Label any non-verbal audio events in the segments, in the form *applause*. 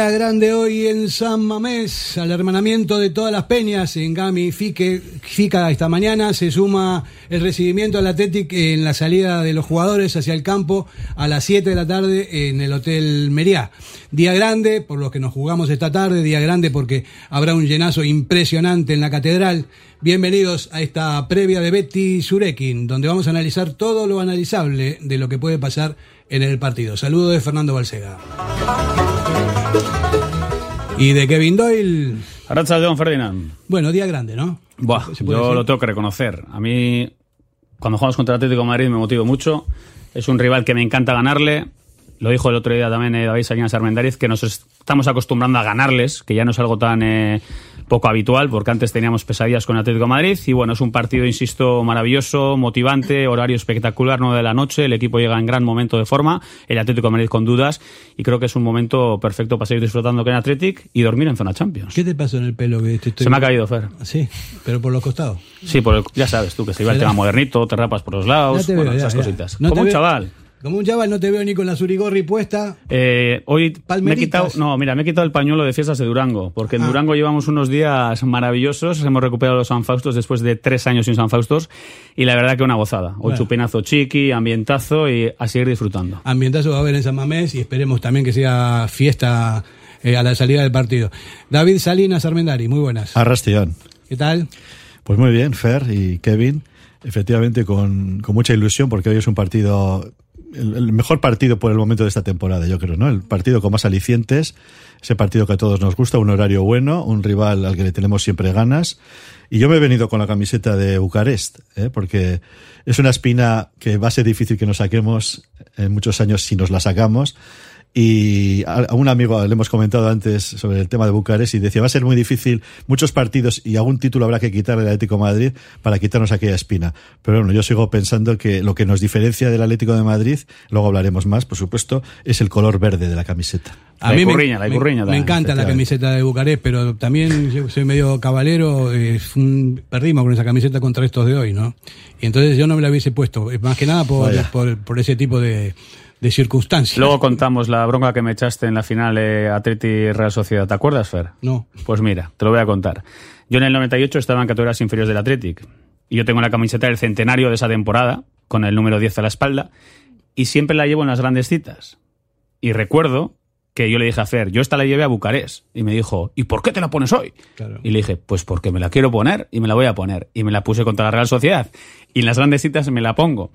Día grande hoy en San Mamés, al hermanamiento de todas las peñas en Gami Fique, Fica esta mañana. Se suma el recibimiento al Athletic en la salida de los jugadores hacia el campo a las 7 de la tarde en el Hotel Meriá. Día grande por los que nos jugamos esta tarde, día grande porque habrá un llenazo impresionante en la catedral. Bienvenidos a esta previa de Betty Surekin, donde vamos a analizar todo lo analizable de lo que puede pasar en el partido. Saludo de Fernando Balsega. Y de Kevin Doyle. Arracha de Don Ferdinand. Bueno, día grande, ¿no? Buah, yo lo tengo que reconocer. A mí, cuando jugamos contra el Atlético de Madrid, me motivo mucho. Es un rival que me encanta ganarle. Lo dijo el otro día también eh, David Salinas Armendariz, que nos estamos acostumbrando a ganarles, que ya no es algo tan eh, poco habitual, porque antes teníamos pesadillas con el Atlético de Madrid. Y bueno, es un partido, insisto, maravilloso, motivante, horario espectacular, 9 de la noche. El equipo llega en gran momento de forma, el Atlético de Madrid con dudas. Y creo que es un momento perfecto para seguir disfrutando con el Atlético y dormir en zona Champions. ¿Qué te pasó en el pelo? que te estoy- Se me ha caído, Fer. Sí, pero por los costados. Sí, por el- ya sabes tú que se iba el tema modernito, te rapas por los lados, Ya te bueno, veo, ya, esas ya. cositas. No Como un veo- chaval. Como un chaval no te veo ni con la surigorri puesta. Eh, hoy me he quitado, no, mira, me he quitado el pañuelo de fiestas de Durango, porque en Ah. Durango llevamos unos días maravillosos, hemos recuperado los San Faustos después de tres años sin San Faustos, y la verdad que una gozada. Hoy Bueno. chupinazo chiqui, ambientazo y a seguir disfrutando. Ambientazo va a haber en San Mamés y esperemos también que sea fiesta eh, a la salida del partido. David Salinas Armendari, muy buenas. Arrastión. ¿Qué tal? Pues muy bien, Fer y Kevin. Efectivamente, con, con mucha ilusión, porque hoy es un partido, el, mejor partido por el momento de esta temporada, yo creo, ¿no? El partido con más alicientes, ese partido que a todos nos gusta, un horario bueno, un rival al que le tenemos siempre ganas. Y yo me he venido con la camiseta de Bucarest, ¿eh? porque es una espina que va a ser difícil que nos saquemos en muchos años si nos la sacamos. Y a a un amigo le hemos comentado antes sobre el tema de Bucarest y decía, va a ser muy difícil muchos partidos y algún título habrá que quitarle al Atlético de Madrid para quitarnos aquella espina. Pero bueno, yo sigo pensando que lo que nos diferencia del Atlético de Madrid, luego hablaremos más, por supuesto, es el color verde de la camiseta. La me, icurriña, la me- icurriña me también, encanta la camiseta de Bucarest, pero también yo soy medio cabalero. eh, perdimos con esa camiseta contra estos de hoy, ¿no? Y entonces yo no me la hubiese puesto, más que nada por, por ese tipo de, de circunstancias. Luego contamos la bronca que me echaste en la final eh, Atleti Real Sociedad. ¿Te acuerdas, Fer? No. Pues mira, te lo voy a contar. Yo en el 98 estaba en categorías inferiores del Athletic y yo tengo la camiseta del centenario de esa temporada con el número 10 a la espalda y siempre la llevo en las grandes citas. Y recuerdo que yo le dije a Fer, yo esta la llevé a Bucarest y me dijo, ¿y por qué te la pones hoy? Claro. Y le dije, pues porque me la quiero poner y me la voy a poner. Y me la puse contra la Real Sociedad y en las grandes citas me la pongo.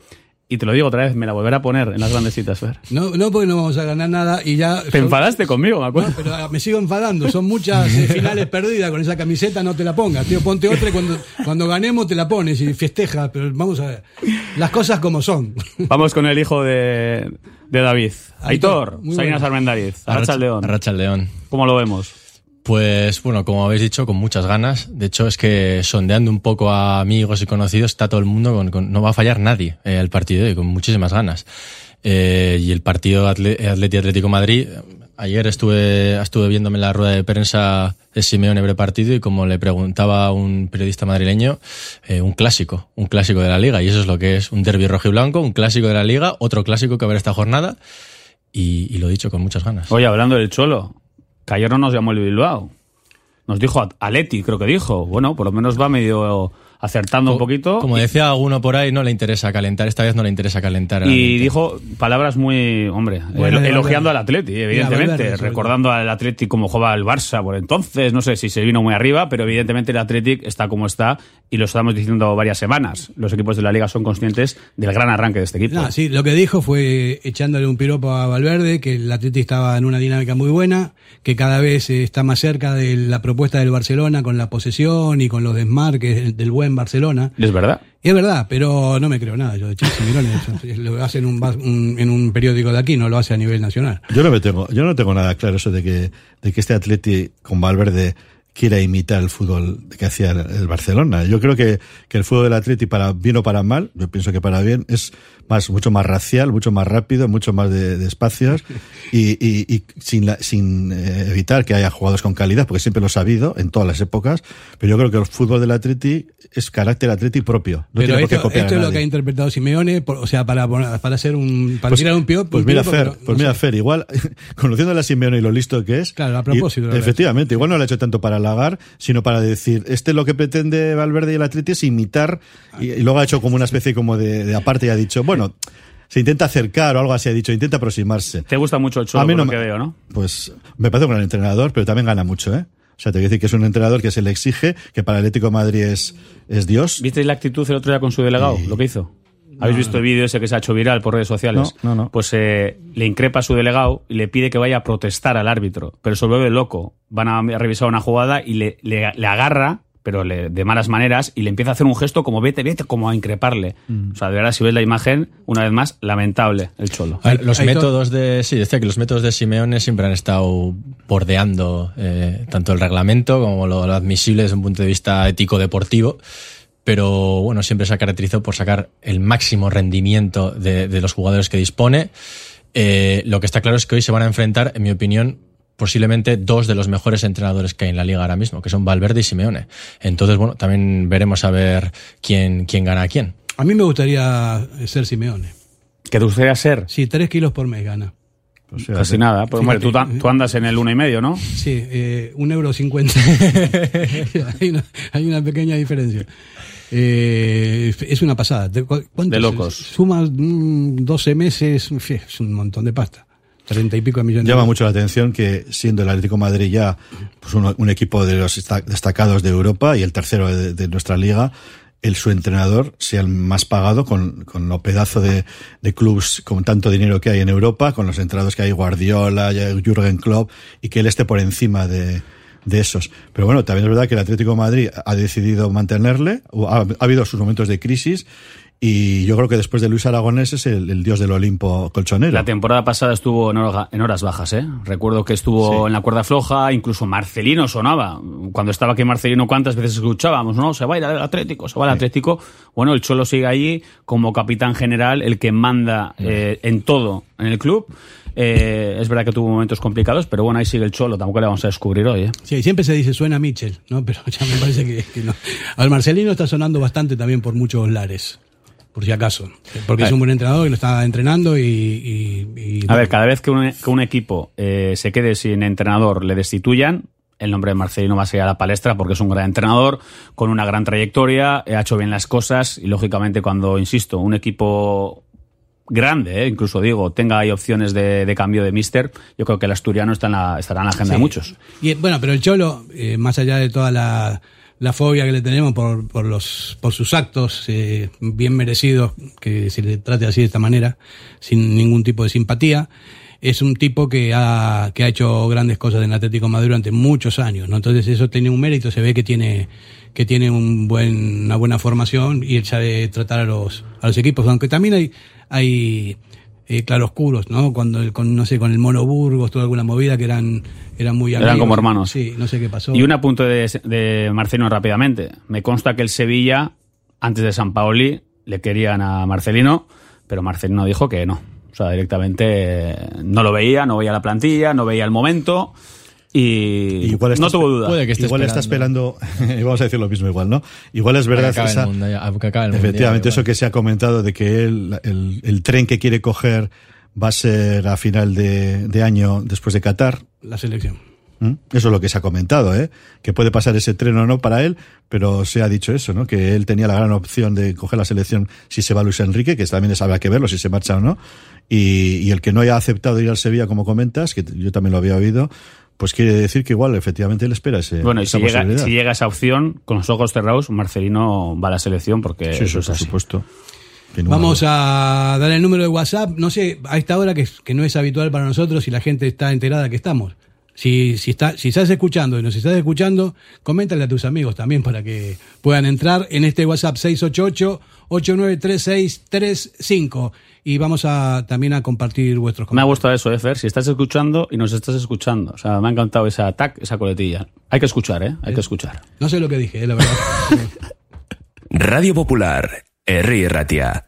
Y te lo digo otra vez, me la volveré a poner en las grandes citas, Fer. No, no porque no vamos a ganar nada y ya... Te enfadaste conmigo, me acuerdo. No, pero ah, me sigo enfadando. Son muchas eh, finales perdidas con esa camiseta. No te la pongas, tío. Ponte otra y cuando, cuando ganemos te la pones y festejas. Pero vamos a ver. Las cosas como son. Vamos con el hijo de, de David. Aitor, muy Salinas bueno. Armendariz, Arracha León. Arracha el León. ¿Cómo lo vemos? Pues bueno, como habéis dicho, con muchas ganas. De hecho, es que sondeando un poco a amigos y conocidos, está todo el mundo con, con- no va a fallar nadie eh, el partido y con muchísimas ganas. Eh, y el partido Atle- Atleti Atlético Madrid, ayer estuve, estuve viéndome la rueda de prensa de Simeone prepartido y como le preguntaba a un periodista madrileño, eh, un clásico, un clásico de la liga. Y eso es lo que es un derbi rojo y blanco, un clásico de la liga, otro clásico que habrá esta jornada. Y, y lo dicho con muchas ganas. Oye, hablando del Cholo, que ayer no nos llamó el Bilbao. Nos dijo Aleti, creo que dijo. Bueno, por lo menos va medio acertando un poquito. Como decía alguno por ahí, no le interesa calentar. Esta vez no le interesa calentar. al Y ambiente. dijo palabras muy, hombre, Bueno, elogiando al. Atleti, evidentemente, recordando al Atleti como jugaba el Barça por entonces, no sé si se vino muy arriba, pero evidentemente el Athletic está como está y lo estamos diciendo varias semanas. Los equipos de la liga son conscientes del gran arranque de este equipo. No, sí, lo que dijo fue echándole un piropo a Valverde, que el Atleti estaba en una dinámica muy buena, que cada vez eh, está más cerca de la propuesta del Barcelona con la posesión y con los desmarques del buen Barcelona. Es verdad. Y es verdad, pero no me creo nada yo de Chelsea, Mirones. *laughs* Lo hace en un- en un periódico de aquí, no lo hace a nivel nacional. Yo no me tengo, yo no tengo nada claro eso de que, de que este Atleti con Valverde quiera imitar el fútbol que hacía el Barcelona. Yo creo que, que el fútbol del Atleti, para bien o para mal, yo pienso que para bien, es más, mucho más racial, mucho más rápido, mucho más de, de espacios *laughs* y, y, y sin, la, sin eh, evitar que haya jugadores con calidad, porque siempre lo ha habido en todas las épocas, pero yo creo que el fútbol del Atleti es carácter Atleti propio. No pero tiene por qué esto, copiar esto es lo que ha interpretado Simeone, por- o sea, para, para hacer un, para Pues- tirar un pio. Pues un mira, Fer, pero pues no mira, sé. Fer, igual, *laughs* conociendo a la Simeone y lo listo que es. Claro, a propósito y- efectivamente, igual no lo ha hecho tanto para halagar, sino para decir, este lo que pretende Valverde y el Atleti es imitar, y, y luego ha hecho como una especie como de, de aparte y ha dicho, bueno, se intenta acercar o algo así, ha dicho, intenta aproximarse. Te gusta mucho el Cholo, A mí por lo que veo, ¿no? Pues me parece un gran entrenador, pero también gana mucho, ¿eh? O sea, te voy a decir que es un entrenador que se le exige, que para el Atlético de Madrid es, es Dios. ¿Visteis la actitud el otro día con su delegado? Y- Lo que hizo. ¿Habéis visto el vídeo ese que se ha hecho viral por redes sociales? No, no, no. Pues eh, le increpa a su delegado y le pide que vaya a protestar al árbitro. Pero se vuelve loco. Van a revisar una jugada y le, le- le agarra, pero le- de malas maneras, y le empieza a hacer un gesto como vete, vete, como a increparle. Mm. O sea, de verdad, si ves la imagen, una vez más, lamentable el cholo. Ver, los métodos de. Sí, decía que los métodos de Simeone siempre han estado bordeando eh, tanto el reglamento como lo, lo admisible desde un punto de vista ético-deportivo. Pero bueno, siempre se ha caracterizado por sacar el máximo rendimiento de, de los jugadores que dispone. Eh, lo que está claro es que hoy se van a enfrentar, en mi opinión, posiblemente dos de los mejores entrenadores que hay en la liga ahora mismo, que son Valverde y Simeone. Entonces, bueno, también veremos a ver quién, quién gana a quién. A mí me gustaría ser Simeone. ¿Que te gustaría ser? Sí, tres kilos por mes gana. O sea, Casi nada. Pues, hombre, tú, ta- tú andas en el uno y medio, ¿no? Sí, eh, un euro cincuenta. *laughs* *laughs* hay, una, hay una pequeña diferencia. Eh, es una pasada. ¿De locos. Sumas mm, 12 meses, en fin, es un montón de pasta. 30 y pico de millones. Llama mucho la atención que siendo el Atlético de Madrid ya pues un equipo de los esta- destacados de Europa y el tercero de, de nuestra liga, el su entrenador sea el más pagado con, con lo pedazo de, de clubs con tanto dinero que hay en Europa, con los entrenadores que hay Guardiola, Jürgen Klopp y que él esté por encima de, de esos. Pero bueno, también es verdad que el Atlético Madrid ha decidido mantenerle, ha, ha habido sus momentos de crisis y yo creo que después de Luis Aragonés es el, el dios del Olimpo colchonero. La temporada pasada estuvo en, hora- en horas bajas, ¿eh? Recuerdo que estuvo Sí. en la cuerda floja, incluso Marcelino sonaba. Cuando estaba aquí Marcelino, ¿cuántas veces escuchábamos? No, se va a ir al Atlético, se va al Atlético. Bueno, el Cholo sigue allí como capitán general, el que manda eh, en todo en el club. Eh, es verdad que tuvo momentos complicados, pero bueno, ahí sigue el Cholo, tampoco le vamos a descubrir hoy, ¿eh? Sí, siempre se dice suena Mitchell, ¿no? *laughs* Pero ya me parece que, que no. Al Marcelino está sonando bastante también por muchos lares, por si acaso. Porque es un buen entrenador que lo está entrenando y. y- y- A ver, cada vez que un, que un equipo eh, se quede sin entrenador, le destituyan, el nombre de Marcelino va a ser a la palestra porque es un gran entrenador, con una gran trayectoria, ha hecho bien las cosas y lógicamente cuando, insisto, un equipo grande, eh, incluso digo, tenga ahí opciones de, de cambio de mister, yo creo que el asturiano está en la, estará en la agenda de muchos. Y bueno, pero el Cholo, eh, más allá de toda la, la fobia que le tenemos por, por, los, por sus actos eh, bien merecidos, que se le trate así de esta manera, sin ningún tipo de simpatía, es un tipo que ha, que ha hecho grandes cosas en Atlético Madrid durante muchos años, ¿no? Entonces eso tiene un mérito, se ve que tiene que tiene una buena formación y él sabe tratar a los, a los equipos, aunque también hay, hay eh, claroscuros, ¿no? Cuando el- con, no sé, con el Mono Burgos, toda alguna movida que eran, eran muy Eran amigos. como hermanos. Sí, no sé qué pasó. Y un apunte de, de Marcelino rápidamente. Me consta que el Sevilla, antes de San Paoli, le querían a Marcelino, pero Marcelino dijo que no. O sea, directamente eh, no lo veía, no veía la plantilla, no veía el momento y Igual no estás- tuvo duda. puede que esté igual está esperando, *laughs* y vamos a decir lo mismo igual, ¿no? Igual es verdad que acabe esa- el mundo, ya, que acabe el efectivamente eso que se ha comentado de que él, el, el tren que quiere coger va a ser a final de, de año después de Qatar. La selección. ¿Mm? Eso es lo que se ha comentado, ¿eh? Que puede pasar ese tren o no para él, pero se ha dicho eso, ¿no? Que él tenía la gran opción de coger la selección si se va Luis Enrique, que también habrá que verlo si se marcha o no. Y, y el que no haya aceptado ir al Sevilla, como comentas, que yo también lo había oído, pues quiere decir que igual efectivamente él espera ese, Bueno, y esa si llega, posibilidad. si llega esa opción, con los ojos cerrados, Marcelino va a la selección porque Sí, sí, eso es por así. supuesto. Vamos a dar el número de WhatsApp. No sé, a esta hora que, que no es habitual para nosotros y la gente está enterada que estamos. Si, si, está, si estás escuchando y nos estás escuchando, coméntale a tus amigos también para que puedan entrar en este WhatsApp 688-893635 y vamos a también a compartir vuestros Me ha comentarios. gustado eso, Efer. Si estás escuchando y nos estás escuchando. O sea, me ha encantado ese ataque, esa coletilla. Hay que escuchar, ¿eh? Hay que escuchar. No sé lo que dije, eh, la verdad. *laughs* Radio Popular, Herri Ratia.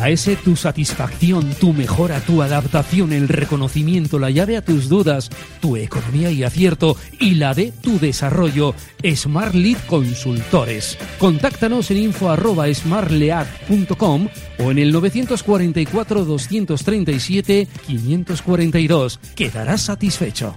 La S, tu satisfacción, tu mejora, tu adaptación, el reconocimiento, la llave a tus dudas, tu economía y acierto y la de tu desarrollo. Smart Lead Consultores. Contáctanos en info arroba smartlead.com o en el 944 237 542. Quedarás satisfecho.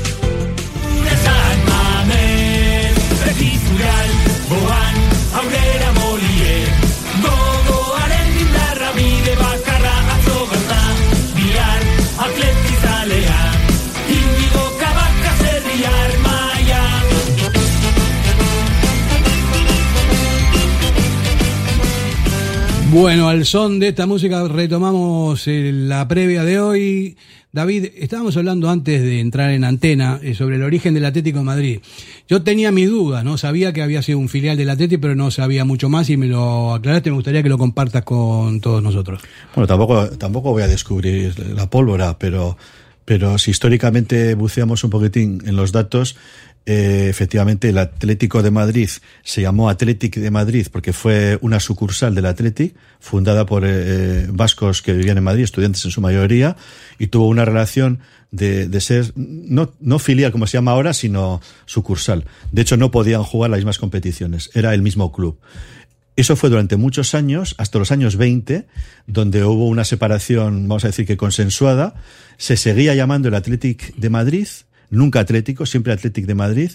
Bueno, al son de esta música retomamos eh, la previa de hoy. David, estábamos hablando antes de entrar en antena eh, sobre el origen del Atlético de Madrid. Yo tenía mi duda, ¿no? Sabía que había sido un filial del Atlético, pero no sabía mucho más y me lo aclaraste. Me gustaría que lo compartas con todos nosotros. Bueno, tampoco, tampoco voy a descubrir la pólvora, pero, pero si históricamente buceamos un poquitín en los datos, eh, efectivamente el Atlético de Madrid se llamó Athletic de Madrid porque fue una sucursal del Athletic fundada por eh, vascos que vivían en Madrid, estudiantes en su mayoría, y tuvo una relación de, de ser no, no filial como se llama ahora, sino sucursal. De hecho, no podían jugar las mismas competiciones, era el mismo club. Eso fue durante muchos años, hasta los años 20, donde hubo una separación, vamos a decir que consensuada. Se seguía llamando el Athletic de Madrid, nunca Atlético, siempre Athletic de Madrid.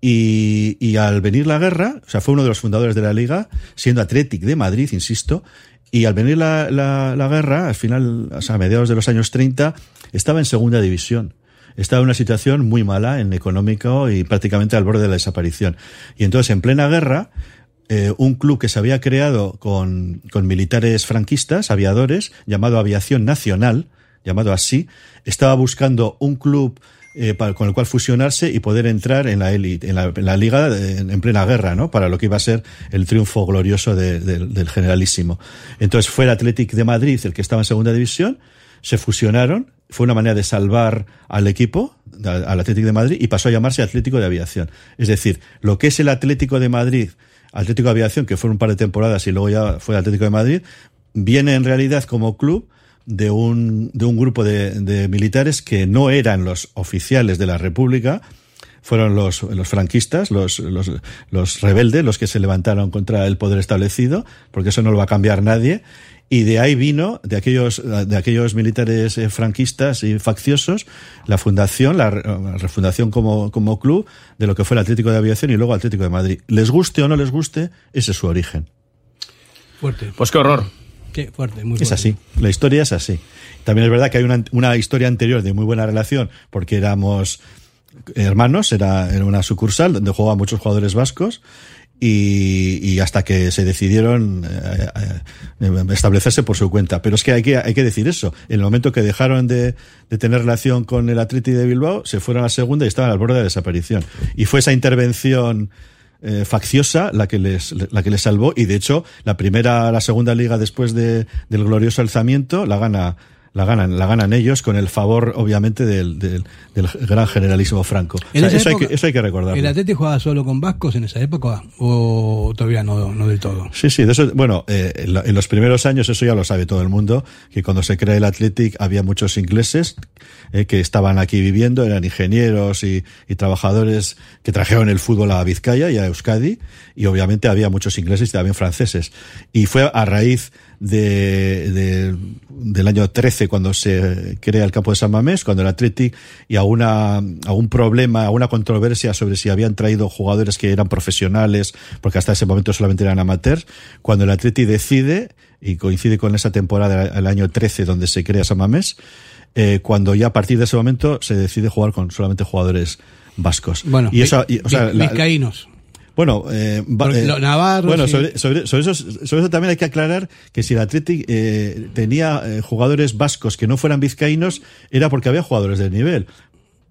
Y, y, al venir la guerra, o sea, fue uno de los fundadores de la liga, siendo Athletic de Madrid, insisto, y al venir la, la, la guerra, al final, o sea, a mediados de los años 30, estaba en segunda división. estaba en una situación muy mala en económico y prácticamente al borde de la desaparición. Y entonces, en plena guerra, eh, un club que se había creado con, con militares franquistas, aviadores, llamado Aviación Nacional, llamado así, estaba buscando un club eh, con el cual fusionarse y poder entrar en la élite, en la, liga en, en plena guerra, ¿no? Para lo que iba a ser el triunfo glorioso de- de- del generalísimo. Entonces fue el Athletic de Madrid el que estaba en segunda división, se fusionaron, fue una manera de salvar al equipo, al Atlético de Madrid, y pasó a llamarse Atlético de Aviación. Es decir, lo que es el Atlético de Madrid, Atlético de Aviación, que fue un par de temporadas y luego ya fue Atlético de Madrid, viene en realidad como club de un, de un grupo de, de militares que no eran los oficiales de la República, fueron los, los franquistas, los, los, los rebeldes, los que se levantaron contra el poder establecido, porque eso no lo va a cambiar nadie. Y de ahí vino, de aquellos, de aquellos militares eh, franquistas y facciosos, la fundación, la refundación como, como club de lo que fue el Atlético de Aviación y luego Atlético de Madrid. Les guste o no les guste, ese es su origen. Fuerte. Pues qué horror. Qué fuerte, muy Es fuerte. así, la historia es así. También es verdad que hay una, una historia anterior de muy buena relación, porque éramos hermanos, era, era una sucursal donde jugaban muchos jugadores vascos. Y, y hasta que se decidieron eh, eh, establecerse por su cuenta. Pero es que hay que, hay que decir eso. En el momento que dejaron de, de tener relación con el Atleti de Bilbao, se fueron a la segunda y estaban al borde de la desaparición. Y fue esa intervención eh, facciosa la que les la que les salvó y de hecho la primera la segunda liga después de, del glorioso alzamiento la gana la ganan la ganan ellos con el favor obviamente del, del, del gran generalísimo Franco O sea, eso, hay que, eso hay que recordarlo ¿El Atlético jugaba solo con vascos en esa época o todavía no, no del todo? Sí, sí, de eso, bueno, eh, en los primeros años eso ya lo sabe todo el mundo, que cuando se crea el Athletic había muchos ingleses eh, que estaban aquí viviendo, eran ingenieros y, y trabajadores que trajeron el fútbol a Vizcaya y a Euskadi, y obviamente había muchos ingleses y también franceses. Y fue a raíz de, de- del año 13 cuando se crea el campo de San Mamés, cuando el Athletic y a, una, a un problema, a una controversia sobre si habían traído jugadores que eran profesionales, porque hasta ese momento solamente eran amateurs, cuando el Athletic decide, y coincide con esa temporada, el año 13 donde se crea San Mamés, eh, cuando ya a partir de ese momento se decide jugar con solamente jugadores vascos. Bueno, y eso, y, o sea, vizcaínos. Bueno, eh, eh, lo- navarros bueno sobre, sobre, sobre eso, sobre eso también hay que aclarar que si el Athletic eh, tenía eh, jugadores vascos que no fueran vizcaínos, era porque había jugadores de nivel.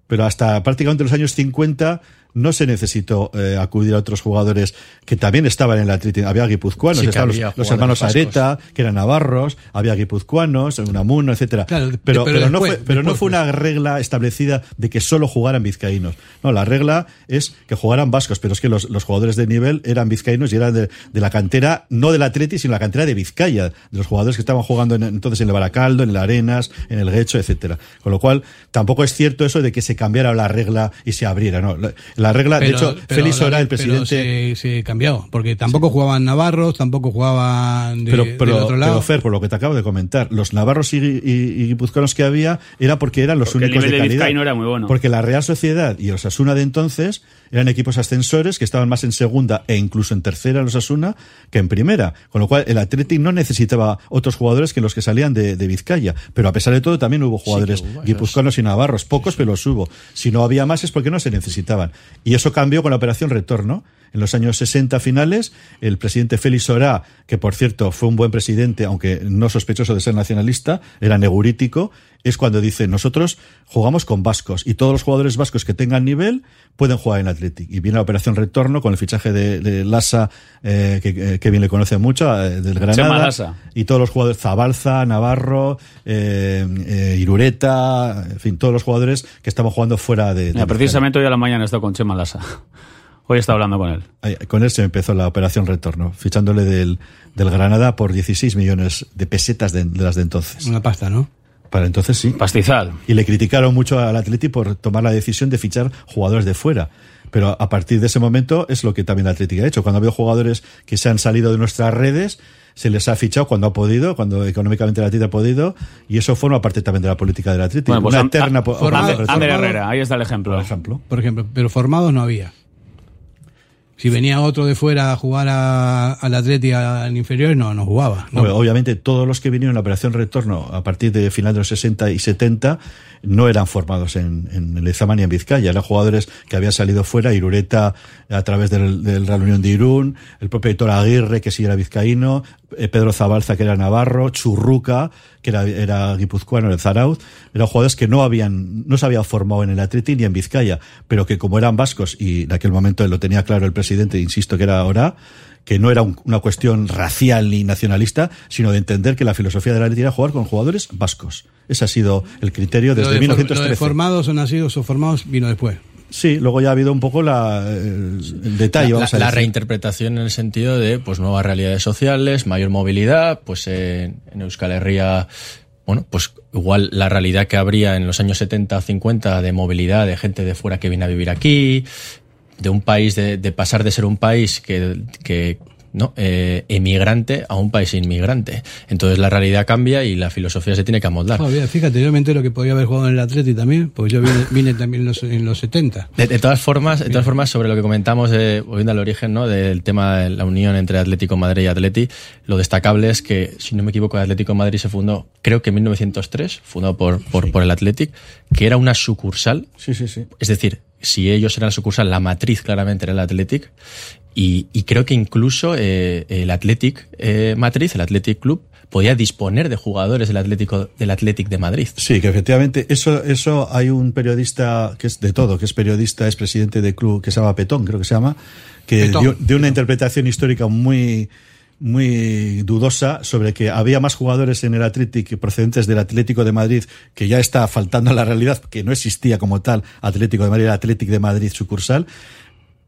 Pero hasta prácticamente los años 50 no se necesitó eh, acudir a otros jugadores que también estaban en el Athletic. Había guipuzcoanos, Sí estaban los, había los jugadores hermanos vascos. Areta, que eran navarros, había guipuzcoanos, Unamuno, etcétera. Claro, pero, pero no fue, pero no fue una regla establecida de que solo jugaran vizcaínos. No, la regla es que jugaran vascos, pero es que los, los jugadores de nivel eran vizcaínos y eran de, de la cantera, no del Atleti, sino la cantera de Vizcaya, de los jugadores que estaban jugando en- entonces en el Baracaldo, en el Arenas, en el Guecho, etcétera. Con lo cual, tampoco es cierto eso de que se cambiara la regla y se abriera, no. La, la regla, de Pero- hecho, pero Félix Sora, el pero presidente. se, se cambió, porque tampoco jugaban navarros, tampoco jugaban de, pero, del pero, otro lado. pero, Fer, por lo que te acabo de comentar, los navarros y, y- y guipuzcoanos que había era porque eran los Porque el únicos nivel de de calidad. vizcaíno era muy bueno. Porque la Real Sociedad y Osasuna de entonces eran equipos ascensores que estaban más en segunda e incluso en tercera los Osasuna que en primera. Con lo cual el Athletic no necesitaba otros jugadores que los que salían de, de Vizcaya. Pero a pesar de todo también hubo jugadores hubo, esos- guipuzcoanos y navarros. Pocos, pero los hubo. Si no había más es porque no se necesitaban. Y eso cambió con la operación Retorno. En los años 60 finales, el presidente Félix Sorá, que por cierto fue un buen presidente, aunque no sospechoso de ser nacionalista, era negurítico, es cuando dice, nosotros jugamos con vascos y todos los jugadores vascos que tengan nivel pueden jugar en Athletic. Y viene la operación Retorno con el fichaje de, de Lassa, eh, que eh, Kevin le conoce mucho, eh, del Granada. Lassa. Y todos los jugadores, Zabalza, Navarro, eh, Irureta, en fin, todos los jugadores que estaban jugando fuera de... de Mira, precisamente hoy a la mañana he estado con Chema Lasa. Hoy está hablando con él. Con él se empezó la operación retorno, fichándole del, del Granada por 16 millones de pesetas de, de las de entonces. Una pasta, ¿no? Para entonces sí. Pastizal. Y le criticaron mucho al Atleti por tomar la decisión de fichar jugadores de fuera. Pero a partir de ese momento es lo que también el Atlético ha hecho. Cuando ha habido jugadores que se han salido de nuestras redes, se les ha fichado cuando ha podido, cuando económicamente el Atlético ha podido, y eso forma parte también de la política del Atlético. Bueno, pues Una eterna Herrera, ahí está el ejemplo. por ejemplo. Por ejemplo, pero formados no había. Si venía otro de fuera a jugar a- al Atleti al inferior, no, no jugaba. No. Obviamente, todos los que vinieron en la operación retorno a partir de final de los 60 y 70 no eran formados en, en Lezama ni en Vizcaya. Eran jugadores que habían salido fuera, Irureta a través del, del Real Unión de Irún, el propio Héctor Aguirre, que sí era vizcaíno, Pedro Zabalza, que era navarro, Churruca, que era, era guipuzcoano, el Zarauz. Eran jugadores que no habían, no se habían formado en el Atleti ni en Vizcaya, pero que como eran vascos, y en aquel momento lo tenía claro el presidente, insisto que era ahora, que no era un- una cuestión racial ni nacionalista, sino de entender que la filosofía de la Atleti era jugar con jugadores vascos. Ese ha sido el criterio Lo desde for- lo de 1913. formados o nacidos o formados vino después. Sí, luego ya ha habido un poco la, el, el detalle, La, vamos a la decir. reinterpretación en el sentido de pues nuevas realidades sociales, mayor movilidad, pues en, en Euskal Herria, bueno, pues igual la realidad que habría en los años 70 o 50 de movilidad de gente de fuera que viene a vivir aquí, de un país, de, de pasar de ser un país que, que ¿no? Eh, emigrante a un país inmigrante. Entonces la realidad cambia y la filosofía se tiene que amoldar. Bien, fíjate, yo me entero que podía haber jugado en el Atleti también, porque yo vine, vine también en los, en los 70. De, de todas formas, de todas formas, sobre lo que comentamos, eh, volviendo al origen, ¿no? Del tema de la unión entre Atlético Madrid y Atleti, lo destacable es que, si no me equivoco, el Atlético Madrid se fundó, creo que en 1903, fundado por, por, por el Athletic, que era una sucursal. Sí, sí, sí. Es decir, si ellos eran la sucursal, la matriz claramente era el Athletic. Y, y creo que incluso eh, el Athletic eh, matriz, el Athletic Club, podía disponer de jugadores del Atlético del Athletic de Madrid. Sí, que efectivamente, eso, eso hay un periodista que es de todo, que es periodista, es presidente de club, que se llama Petón, creo que se llama, que Petón, dio, dio una interpretación histórica muy, muy dudosa sobre que había más jugadores en el Athletic procedentes del Atlético de Madrid, que ya está faltando a la realidad, que no existía como tal Atlético de Madrid, el Atlético de Madrid sucursal,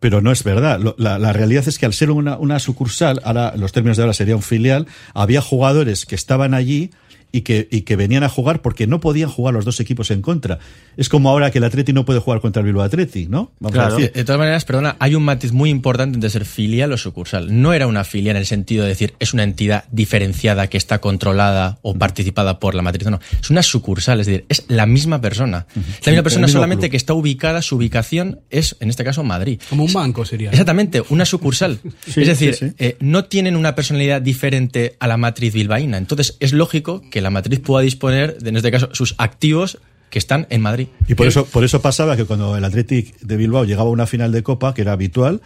pero no es verdad. La, la realidad es que al ser una, una sucursal, ahora los términos de ahora sería un filial, había jugadores que estaban allí y que, y que venían a jugar porque no podían jugar los dos equipos en contra. Es como ahora que el Atleti no puede jugar contra el Bilbao Atleti, ¿no? Vamos a De, decir. de todas maneras, perdona, hay un matiz muy importante entre ser filial o sucursal. No era una filial en el sentido de decir es una entidad diferenciada que está controlada o participada por la matriz. No, es una sucursal, es decir, es la misma persona. Es la misma persona solamente club. que está ubicada, su ubicación es, en este caso, Madrid. Como un banco sería. ¿no? Exactamente, una sucursal. *laughs* Sí, es decir, sí, sí. eh, no tienen una personalidad diferente a la matriz bilbaína. Entonces, es lógico que la matriz pueda disponer, de, en este caso, sus activos que están en Madrid. Y por eso, por eso pasaba que cuando el Athletic de Bilbao llegaba a una final de Copa, que era habitual,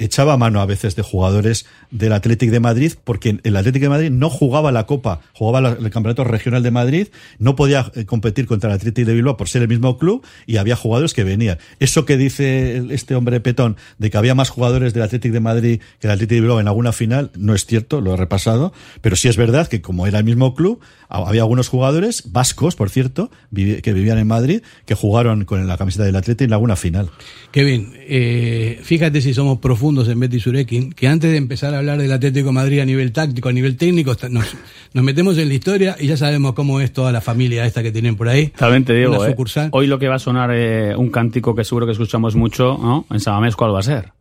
echaba mano a veces de jugadores del Athletic de Madrid, porque el Athletic de Madrid no jugaba la Copa, jugaba el Campeonato Regional de Madrid, no podía eh, competir contra el Athletic de Bilbao por ser el mismo club, y había jugadores que venían. Eso que dice este hombre Petón, de que había más jugadores del Athletic de Madrid que del Athletic de Bilbao en alguna final, no es cierto, lo he repasado, pero sí es verdad que como era el mismo club, ha- había algunos jugadores, vascos, por cierto, que vivían en Madrid, que jugaron con la camiseta del Athletic en alguna final. Kevin, eh, fíjate si somos profundos en Betty Surekin, que antes de empezar a hablar del Atlético de Madrid a nivel táctico, a nivel técnico, nos, nos metemos en la historia y ya sabemos cómo es toda la familia esta que tienen por ahí. También te digo, eh, hoy lo que va a sonar eh, un cántico que seguro que escuchamos mucho, ¿no? En Samamés, ¿cuál va a ser?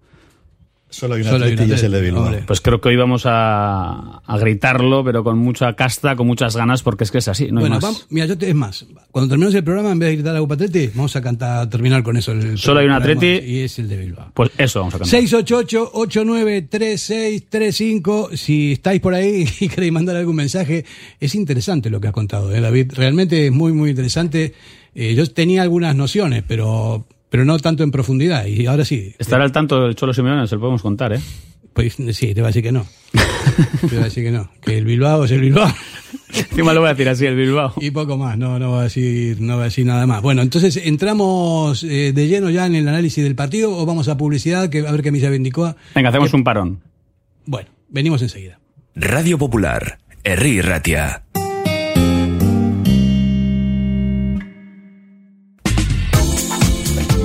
Solo hay un Solo hay un Athletic y es el de Bilbao. hombre. Pues creo que hoy vamos a, a gritarlo, pero con mucha casta, con muchas ganas, porque es que es así, no hay bueno, más. vamos, mira, yo te- es más, cuando terminemos el programa, en vez de gritar a Atleti, vamos a cantar, a terminar con eso. el- Solo hay un Atleti. Y es el de Bilbao. Pues eso vamos a cantar. 688-893635. Si estáis por ahí *laughs* y queréis mandar algún mensaje, es interesante lo que has contado, ¿eh, David. Realmente es muy, muy interesante. Eh, yo tenía algunas nociones, pero, pero no tanto en profundidad. Y ahora sí. Estar al tanto del Cholo Simeone, se lo podemos contar, ¿eh? Pues sí, te va a decir que no. te va a decir que no. Que el Bilbao es el Bilbao. Encima lo voy a decir así, el Bilbao. Y poco más, no, no va a decir, no va a decir nada más. Bueno, entonces entramos eh, de lleno ya en el análisis del partido o vamos a publicidad, que a ver qué me dice Bendicoa. Venga, hacemos un parón. Bueno, venimos enseguida. Radio Popular, Herri Ratia.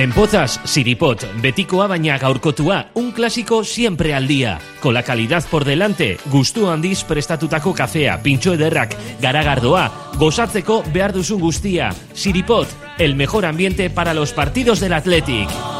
En Pozas, Siripot, betikoa baina gaurkotua, un clásico siempre al día. Con la calidad por delante, gustu handiz prestatutako kafea, pintxo ederrak, garagardoa, gozatzeko behar duzun guztia. Siripot, el mejor ambiente para los partidos del Athletic.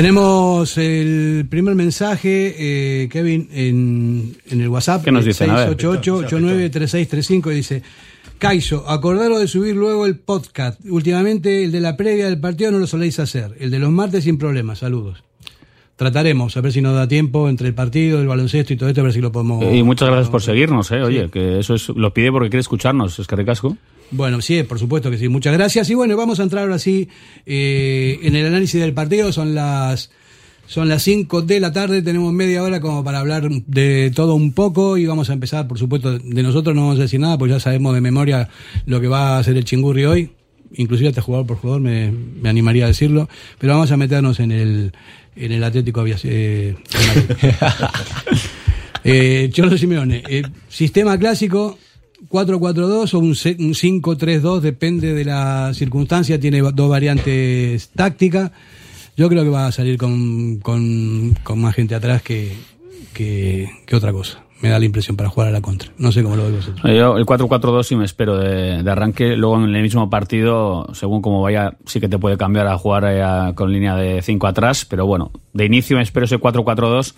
Tenemos el primer mensaje, eh, Kevin, en, en el WhatsApp. ¿Qué nos ver. 688-893635 y dice, Caizo, acordaros de subir luego el podcast. Últimamente el de la previa del partido no lo soléis hacer. El de los martes sin problemas. Saludos. Trataremos, a ver si nos da tiempo entre el partido, el baloncesto y todo esto, a ver si lo podemos... Y muchas gracias por seguirnos, eh. Oye, que eso es, lo pide porque quiere escucharnos, es que recasco. Bueno, sí, por supuesto que sí. Muchas gracias. Y bueno, vamos a entrar ahora sí eh, en el análisis del partido. Son las son las 5 de la tarde. Tenemos media hora como para hablar de todo un poco. Y vamos a empezar, por supuesto, de nosotros no vamos a decir nada, pues ya sabemos de memoria lo que va a hacer el chingurri hoy. Inclusive hasta jugador por jugador me, me animaría a decirlo. Pero vamos a meternos en el, en el Atlético Aviación. Eh, *laughs* eh, Cholo Simeone, eh, sistema clásico, 4-4-2 o un se- un 5-3-2, depende de la circunstancia, tiene dos variantes tácticas. Yo creo que va a salir con, con, con más gente atrás que, que, que otra cosa. Me da la impresión para jugar a la contra. No sé cómo lo veis vosotros. Yo el 4-4-2 sí me espero de, de arranque. Luego en el mismo partido, según como vaya, sí que te puede cambiar a jugar eh, a- con línea de 5 atrás. Pero bueno, de inicio me espero ese 4-4-2.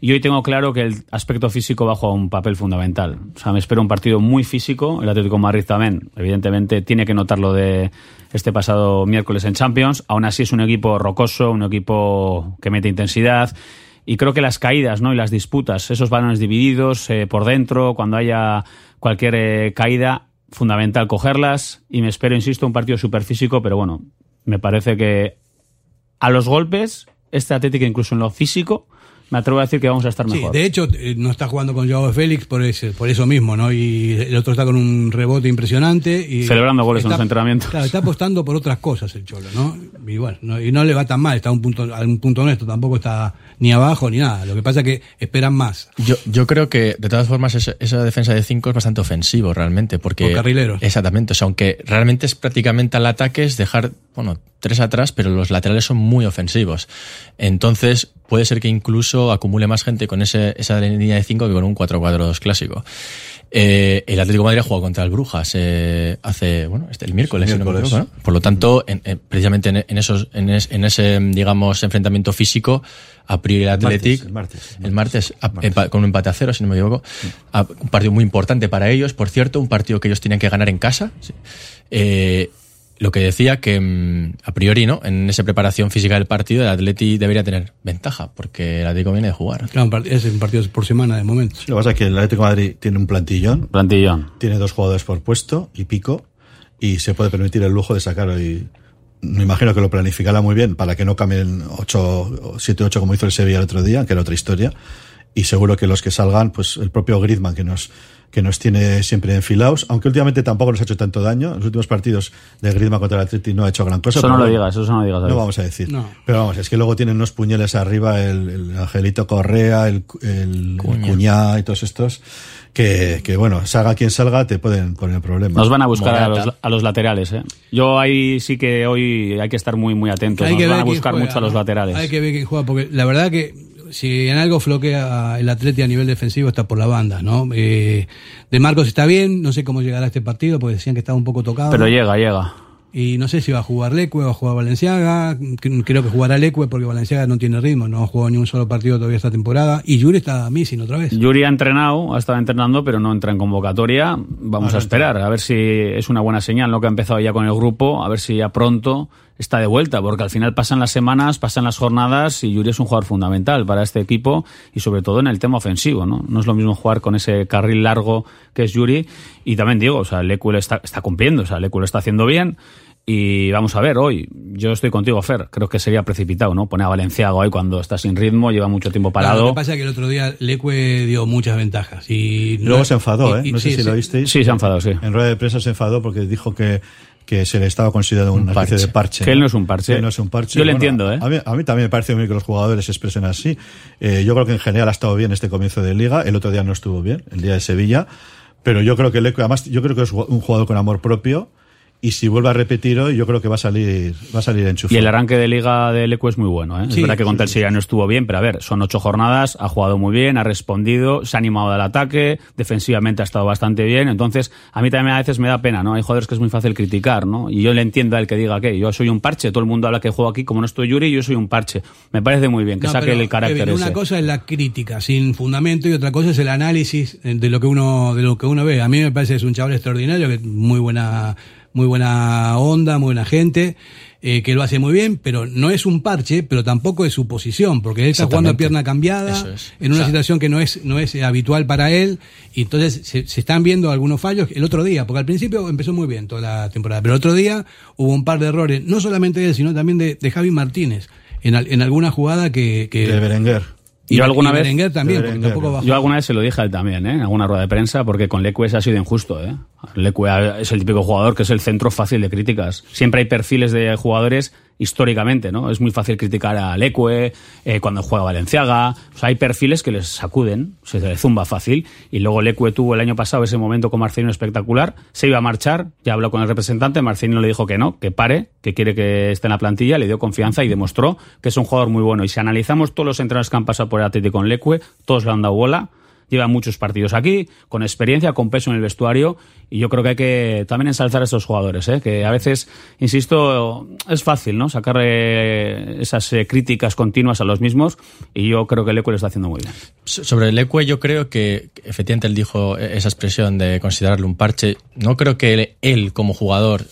Y hoy tengo claro que el aspecto físico va a jugar un papel fundamental. O sea, me espero un partido muy físico. El Atlético Madrid también, evidentemente, tiene que notar lo de este pasado miércoles en Champions. Aún así es un equipo rocoso, un equipo que mete intensidad y creo que las caídas ¿no? y las disputas, esos balones divididos eh, por dentro, cuando haya cualquier eh, caída, fundamental cogerlas y me espero, insisto, un partido súper físico, pero bueno, me parece que a los golpes, este Atlético incluso en lo físico, me atrevo a decir que vamos a estar Sí, mejor. de hecho, eh, no está jugando con Joao Félix por, ese, por eso mismo, ¿no? Y el otro está con un rebote impresionante. Y Celebrando goles en los entrenamientos. Claro, está apostando por otras cosas el Cholo, ¿no? Y bueno, no, y no le va tan mal, está a un punto, a un punto honesto, tampoco está ni abajo ni nada. Lo que pasa es que esperan más. Yo, yo creo que, de todas formas, esa, esa defensa de 5 es bastante ofensivo realmente. Porque, Por carrileros. Exactamente. O sea, aunque realmente es prácticamente al ataque es dejar, bueno, tres atrás, pero los laterales son muy ofensivos. Entonces, puede ser que incluso acumule más gente con ese, esa línea de 5 que con un 4-4-2 clásico. Eh, el Atlético de Madrid ha jugado contra el Brujas eh, hace, bueno, este, el miércoles, si no me equivoco, ¿no? Por lo tanto, en- en- precisamente en, esos, en, es- en ese, digamos, enfrentamiento físico, a priori el Athletic, el martes, el el martes, a- con un empate a cero, si no me equivoco, a- un partido muy importante para ellos, por cierto, un partido que ellos tenían que ganar en casa. sí. Eh, lo que decía que mm, a priori, ¿no? En esa preparación física del partido, el Atleti debería tener ventaja, porque el Atlético viene de jugar. Claro, es un partido por semana de momento. Lo que pasa es que el Atlético de Madrid tiene un plantillón, Plantillón. tiene dos jugadores por puesto y pico, y se puede permitir el lujo de sacar hoy. Me imagino que lo planificará muy bien para que no cambien 8, 7, 8 como hizo el Sevilla el otro día, que era otra historia. Y seguro que los que salgan, pues el propio Griezmann, que nos, que nos tiene siempre enfilados, aunque últimamente tampoco nos ha hecho tanto daño. En los últimos partidos de Griezmann contra el Atleti no ha hecho gran cosa. Eso pero no lo digas, eso no lo digas. No vamos a decir. No. Pero vamos, es que luego tienen unos puñales arriba, el, el Angelito Correa, el, el. Cuñá y todos estos, que, que bueno, salga quien salga, te pueden poner problemas. Nos van a buscar a los, a los laterales, ¿eh? Yo ahí sí que hoy hay que estar muy, muy atentos. Hay Nos que van ver a buscar juega, mucho a los laterales. Hay que ver quién juega, porque la verdad que si en algo floquea el Atleti a nivel defensivo está por la banda, ¿no? Eh, de Marcos está bien, no sé cómo llegará a este partido, porque decían que estaba un poco tocado. Pero llega, llega. Y no sé si va a jugar Lecue o va a jugar Valenciaga. Creo que jugará Lecue porque Valenciaga no tiene ritmo, no ha jugado ni un solo partido todavía esta temporada. Y Yuri está missing otra vez. Yuri ha entrenado, ha estado entrenando, pero no entra en convocatoria. Vamos a esperar, a ver si es una buena señal, ¿no? Que ha empezado ya con el grupo, a ver si ya pronto está de vuelta, porque al final pasan las semanas, pasan las jornadas y Yuri es un jugador fundamental para este equipo y sobre todo en el tema ofensivo, ¿no? No es lo mismo jugar con ese carril largo que es Yuri y también digo, o sea, Lecu lo está, está cumpliendo, o sea, Lecu lo está haciendo bien. Y vamos a ver, hoy, yo estoy contigo, Fer, creo que sería precipitado, ¿no? Poner a Valenciaga hoy cuando está sin ritmo, lleva mucho tiempo Claro, parado. lo que pasa es que el otro día Lecue dio muchas ventajas. Y Luego se enfadó, y- ¿eh? y- no sé sí, si sí. lo visteis. Sí, se ha enfadado, sí. En rueda de prensa se enfadó porque dijo que, que se le estaba considerando una especie parche. de parche. Que él no es un parche. Que él no es un parche. Yo le entiendo, ¿eh? A mí, a mí también me parece muy bien que los jugadores se expresen así. Eh, yo creo que en general ha estado bien este comienzo de liga. El otro día no estuvo bien, el día de Sevilla. Pero yo creo que Leco, además, yo creo que es un jugador con amor propio. Y si vuelve a repetir hoy, yo creo que va a salir, va a salir enchufado. Y el arranque de liga de Lecu es muy bueno. ¿eh? Sí, es verdad que sí, contra el Sevilla no estuvo bien, pero a ver, son ocho jornadas, ha jugado muy bien, ha respondido, se ha animado al ataque, defensivamente ha estado bastante bien. Entonces, a mí también a veces me da pena, ¿no? Hay jugadores que es muy fácil criticar, ¿no? Y yo le entiendo al que diga que yo soy un parche, todo el mundo habla que juego aquí, como no estoy Yuri, yo soy un parche. Me parece muy bien que No, saque pero, el carácter ese. Una cosa es la crítica sin fundamento y otra cosa es el análisis de lo que uno de lo que uno ve. A mí me parece que es un chaval extraordinario, que muy buena muy buena onda, muy buena gente, eh, que lo hace muy bien, pero no es un parche, pero tampoco es su posición, porque él está jugando a pierna cambiada, es. en una O sea- situación que no es no es eh, habitual para él, y entonces se, se están viendo algunos fallos el otro día, porque al principio empezó muy bien toda la temporada, pero el otro día hubo un par de errores, no solamente de él, sino también de, de Javi Martínez, en, en alguna jugada que... que De Berenguer. Y, Yo alguna y vez- Berenguer también, de porque Berenguer. tampoco bajó. Yo alguna vez se lo dije a él también, ¿eh? en alguna rueda de prensa, porque con Leque ha sido injusto. ¿eh? Leque es el típico jugador que es el centro fácil de críticas. Siempre hay perfiles de jugadores históricamente, ¿no? Es muy fácil criticar a Leque eh, cuando juega Valenciaga. O sea, hay perfiles que les sacuden, se le zumba fácil. Y luego Leque tuvo el año pasado ese momento con Marcelino espectacular. Se iba a marchar, ya habló con el representante. Marcelino le dijo que no, que pare, que quiere que esté en la plantilla. Le dio confianza y demostró que es un jugador muy bueno. Y si analizamos todos los entrenadores que han pasado por el Atlético con Leque, todos le han dado bola lleva muchos partidos aquí, con experiencia, con peso en el vestuario, y yo creo que hay que también ensalzar a estos jugadores, ¿eh? que a veces, insisto, es fácil, ¿no? Sacar eh, esas eh, críticas continuas a los mismos, y yo creo que Eco lo está haciendo muy bien. So- Sobre el Ecue, yo creo que efectivamente él dijo esa expresión de considerarlo un parche. No creo que él, como jugador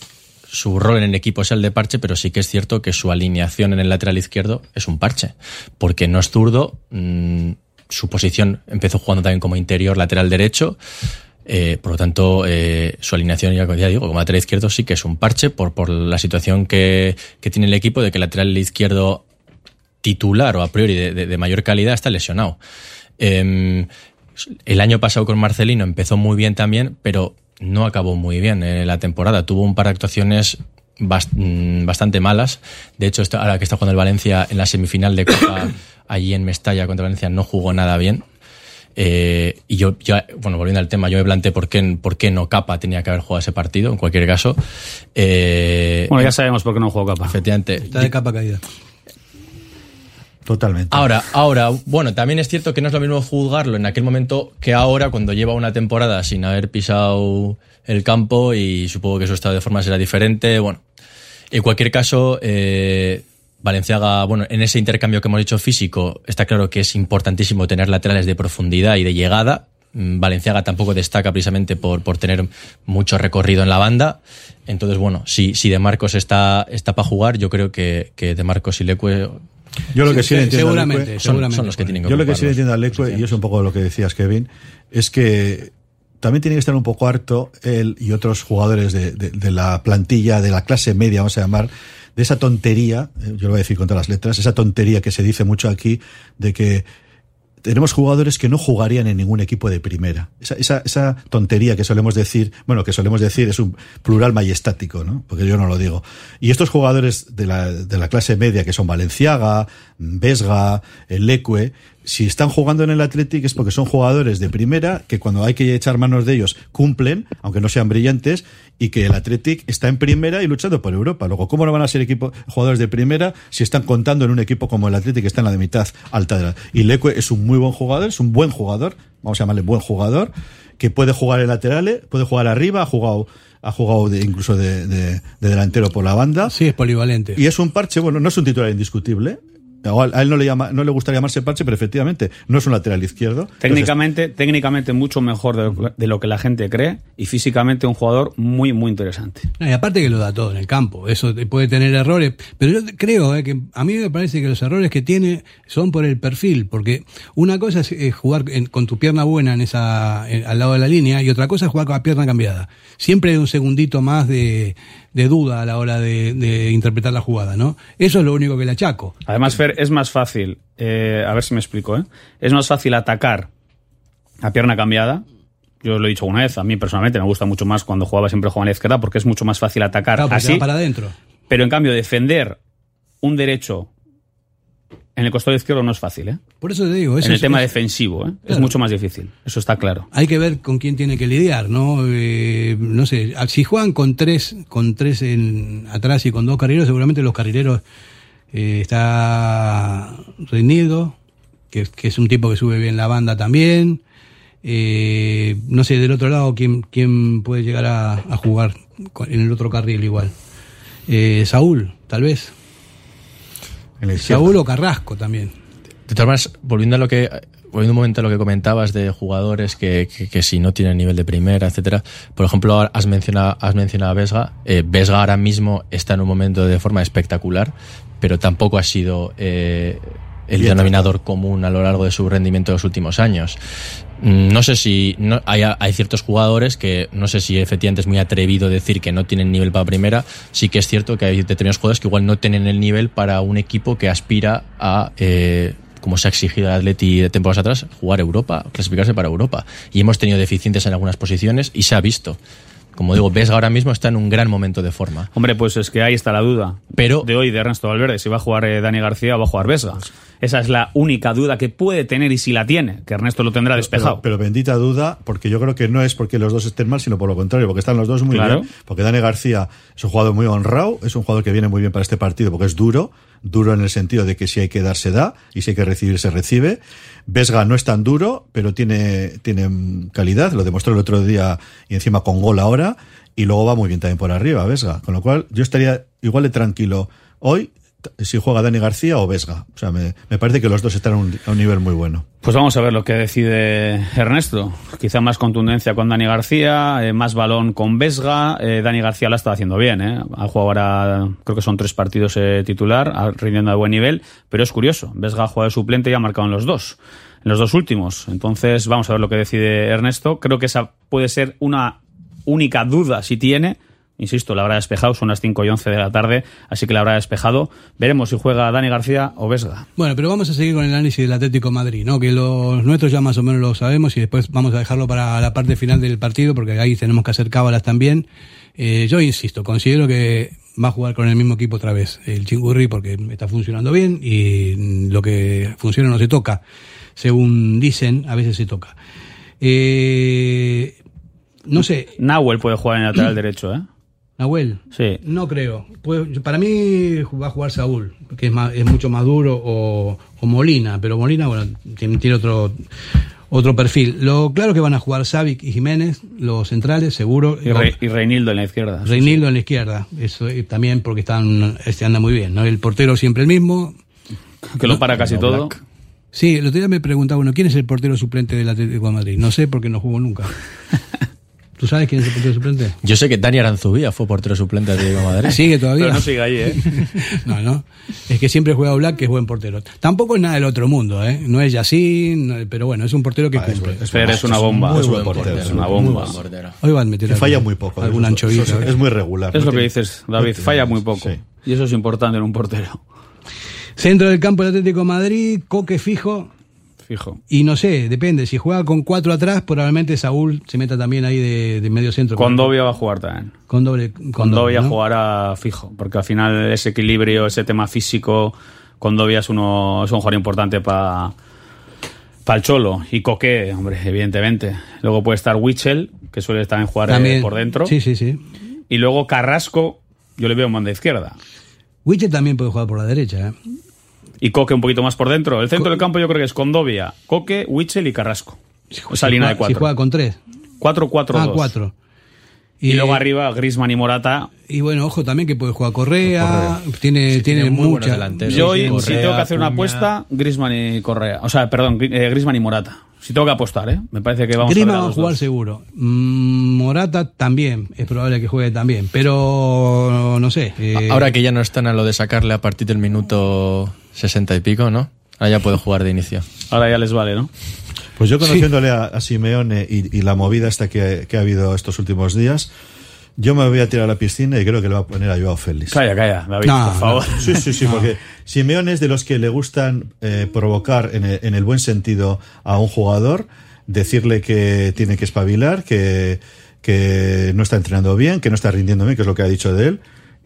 su rol en el equipo sea el de parche, pero sí que es cierto que su alineación en el lateral izquierdo es un parche, porque no es zurdo, mm, su posición empezó jugando también como interior lateral derecho, eh, por lo tanto, eh, su alineación, ya ya digo, como lateral izquierdo sí que es un parche por, por la situación que, que tiene el equipo de que el lateral izquierdo titular o a priori de, de- mayor calidad está lesionado. Em, el año pasado con Marcelino empezó muy bien también, pero no acabó muy bien eh, la temporada. Tuvo un par de actuaciones mm, bastante malas. De hecho, ahora que está jugando el Valencia en la semifinal de Copa allí en Mestalla contra Valencia no jugó nada bien. Eh, y yo, ya, bueno, volviendo al tema, yo me planteé por qué, por qué no Capa tenía que haber jugado ese partido, en cualquier caso. Eh, Bueno, ya sabemos por qué no jugó Capa. Efectivamente. Está de capa caída. Totalmente. Ahora, ahora, bueno, también es cierto que no es lo mismo juzgarlo en aquel momento que ahora, cuando lleva una temporada sin haber pisado el campo y supongo que su estado de forma será diferente. Bueno, en cualquier caso, eh, Valenciaga, bueno, en ese intercambio que hemos dicho físico, está claro que es importantísimo tener laterales de profundidad y de llegada. Mm, Valenciaga tampoco destaca precisamente por, por tener mucho recorrido en la banda. Entonces, bueno, si, si De Marcos está, está para jugar, yo creo que, que De Marcos y Leque Yo lo que sí, Sí, le entiendo a seguramente, Leque- son, seguramente son los que tienen que Yo lo que sí le entiendo a Leque, y es un poco lo que decías, Kevin, es que también tiene que estar un poco harto él y otros jugadores de, de- la plantilla, de la clase media, vamos a llamar, de esa tontería, eh, yo lo voy a decir con todas las letras, esa tontería que se dice mucho aquí, de que tenemos jugadores que no jugarían en ningún equipo de primera. Esa, esa, esa tontería que solemos decir, bueno, que solemos decir es un plural majestático, ¿no? Porque yo no lo digo. Y estos jugadores de la, de la clase media, que son Valenciaga, Vesga, Leque, si están jugando en el Athletic es porque son jugadores de primera, que cuando hay que echar manos de ellos cumplen, aunque no sean brillantes, y que el Athletic está en primera y luchando por Europa. Luego, ¿cómo no van a ser equipo, jugadores de primera si están contando en un equipo como el Athletic que está en la de mitad alta de la... Y Leque es un muy buen jugador, es un buen jugador, vamos a llamarle buen jugador, que puede jugar en laterales, puede jugar arriba, ha jugado ha jugado de- incluso de, de- de delantero por la banda. Sí, es polivalente. Y es un parche, bueno, no es un titular indiscutible. Igual, A él no le, llama, no le gusta llamarse parche, pero efectivamente no es un lateral izquierdo. Técnicamente, técnicamente mucho mejor de lo, de lo que la gente cree y físicamente un jugador muy, muy interesante. No, y aparte que lo da todo en el campo, eso puede tener errores, pero yo creo eh, que a mí me parece que los errores que tiene son por el perfil, porque una cosa es eh, jugar en- con tu pierna buena en esa en- al lado de la línea y otra cosa es jugar con la pierna cambiada. Siempre hay un segundito más de, de duda a la hora de, de interpretar la jugada, ¿no? Eso es lo único que le achaco. Además, Fer, es más fácil, eh, a ver si me explico, ¿eh? es más fácil atacar a pierna cambiada. Yo lo he dicho una vez, a mí personalmente me gusta mucho más cuando jugaba siempre jugaba a la izquierda porque es mucho más fácil atacar Claro, así. para adentro. Pero en cambio, defender un derecho en el costado izquierdo no es fácil, ¿eh? Por eso te digo, eso en el es- tema es- defensivo, ¿eh? Es mucho más difícil. Eso está claro. hay que ver con quién tiene que lidiar, ¿no? Eh, no sé, si juegan con tres, con tres en, atrás y con dos carrileros, seguramente los carrileros eh, está Reinido, que, que es un tipo que sube bien la banda también. Eh, no sé, del otro lado, quién, quién puede llegar a, a jugar en el otro carril igual. Eh, Saúl, tal vez. Saúl o Carrasco también. De todas maneras, volviendo a lo que volviendo un momento a lo que comentabas de jugadores que, que, que si no tienen nivel de primera, etcétera. Por ejemplo, has mencionado, has mencionado a Vesga. Eh, Vesga ahora mismo está en un momento de forma espectacular, pero tampoco ha sido eh, el Bien denominador común a lo largo de su rendimiento de los últimos años. Mm, No sé si no, hay, hay ciertos jugadores que no sé si efectivamente es muy atrevido decir que no tienen nivel para primera. Sí que es cierto que hay determinados jugadores que igual no tienen el nivel para un equipo que aspira a, eh, como se ha exigido al Atleti de temporadas atrás, jugar Europa, clasificarse para Europa. Y hemos tenido deficiencias en algunas posiciones y se ha visto. Como digo, Vesga ahora mismo está en un gran momento de forma. Hombre, pues es que ahí está la duda. Pero de hoy de Ernesto Valverde, si va a jugar eh, Dani García o va a jugar Vesga. Esa es la única duda que puede tener y si la tiene, que Ernesto lo tendrá despejado. Pero, pero bendita duda, porque yo creo que no es porque los dos estén mal, sino por lo contrario, porque están los dos muy Claro. bien. Porque Dani García es un jugador muy honrado, es un jugador que viene muy bien para este partido, porque es duro, duro en el sentido de que si hay que dar, se da, y si hay que recibir, se recibe. Vesga no es tan duro, pero tiene, tiene calidad, lo demostró el otro día y encima con gol ahora, y luego va muy bien también por arriba, Vesga. Con lo cual, yo estaría igual de tranquilo hoy si juega Dani García o Vesga. O sea, me, parece que los dos están a un, nivel muy bueno. Pues vamos a ver lo que decide Ernesto. Quizá más contundencia con Dani García, eh, más balón con Vesga. Eh, Dani García la está haciendo bien. Eh. Ha jugado ahora, creo que son tres partidos eh, titular, rindiendo a buen nivel. Pero es curioso, Vesga ha jugado de suplente y ha marcado en los dos. En los dos últimos. Entonces, vamos a ver lo que decide Ernesto. Creo que esa puede ser una única duda si tiene. Insisto, la habrá despejado, son las 5 y 11 de la tarde, así que la habrá despejado. Veremos si juega Dani García o Vesga. Bueno, pero vamos a seguir con el análisis del Atlético de Madrid, ¿no? Que los nuestros ya más o menos lo sabemos y después vamos a dejarlo para la parte final del partido porque ahí tenemos que hacer cábalas también. Eh, yo insisto, considero que va a jugar con el mismo equipo otra vez, el Chingurri, porque está funcionando bien y lo que funciona no se toca. Según dicen, a veces se toca. Eh, no sé, Nahuel puede jugar en el lateral *clears throat* derecho, ¿eh? Nahuel. Sí. No creo. Puede- para mí va a jugar Saúl, que es, más, es mucho más duro, o, o Molina, pero Molina, bueno, tiene, otro otro perfil. Lo claro que van a jugar Savic y Jiménez, los centrales, seguro. Y, Re- y Reinildo en la izquierda. Reinildo en la izquierda, eso también porque están este anda muy bien, ¿no? El portero siempre el mismo. Que lo para casi todo. Sí, el otro día me preguntaba, bueno, ¿quién es el portero suplente del Atlético de Madrid? No sé porque no jugó nunca. *laughs* ¿Tú sabes quién es el portero suplente? Yo sé que Dani Aranzubía fue portero suplente de de Madrid. Sigue todavía. Pero no sigue ahí, ¿eh? *laughs* No, no. Es que siempre juega Black, que es buen portero. Tampoco es nada del otro mundo, ¿eh? No es Yacine, no- pero bueno, es un portero que cumple. Fer es una bomba. Muy Es buen portero. Es una muy bomba. buen portero. Hoy van a meter falla muy poco. algún Eso- anchovito, eso es, ¿eh? es muy regular. Es no lo que dices, David. Falla muy poco. sí. Y eso es importante en un portero. Centro del campo del Atlético de Madrid, Coque fijo. Fijo. Y no sé, depende. Si juega con cuatro atrás, probablemente Saúl se meta también ahí de, de medio centro. Condovia va a jugar también. Con doble. Con Condovia doble, ¿no? jugará fijo, porque al final ese equilibrio, ese tema físico, Condovia es, uno, es un jugador importante para el Cholo. Y Coque, hombre, evidentemente. Luego puede estar Wichel, que suele también jugar eh, por dentro. Sí, sí, sí. Y luego Carrasco, yo le veo en banda izquierda. Wichel también puede jugar por la derecha, ¿eh? Y Coque un poquito más por dentro. El centro del campo yo creo que es Condovia, Coque, Wichel y Carrasco. Esa Si línea juega- de cuatro. Si juega con tres. 4-4-2. Ah, cuatro. Y, Y- luego arriba Grisman y Morata. Y bueno, ojo también que puede jugar Correa. Tiene, tiene, tiene delanteros. Yo, Sí, si Correa, tengo que hacer una apuesta, Grisman y Correa. O sea, perdón, Gri- eh, Griezmann y Morata. Si tengo que apostar, ¿eh? Me parece que vamos a ver va a jugar dos. seguro. Mm, Morata también. Es probable que juegue también. Pero no sé. eh, Ahora que ya no están a lo de sacarle a partir del minuto 60 y pico, ¿no? Ahora ya puede jugar de inicio. Ahora ya les vale, ¿no? Pues yo conociéndole a, a Simeone y, y la movida esta que, que ha habido estos últimos días, yo me voy a tirar a la piscina y creo que le va a poner a Joao Félix. Calla, calla, David, No, por favor. Sí, sí, sí, porque Simeone es de los que le gustan eh, provocar en el, en el buen sentido a un jugador, decirle que tiene que espabilar, que, que no está entrenando bien, que no está rindiendo bien, que es lo que ha dicho de él.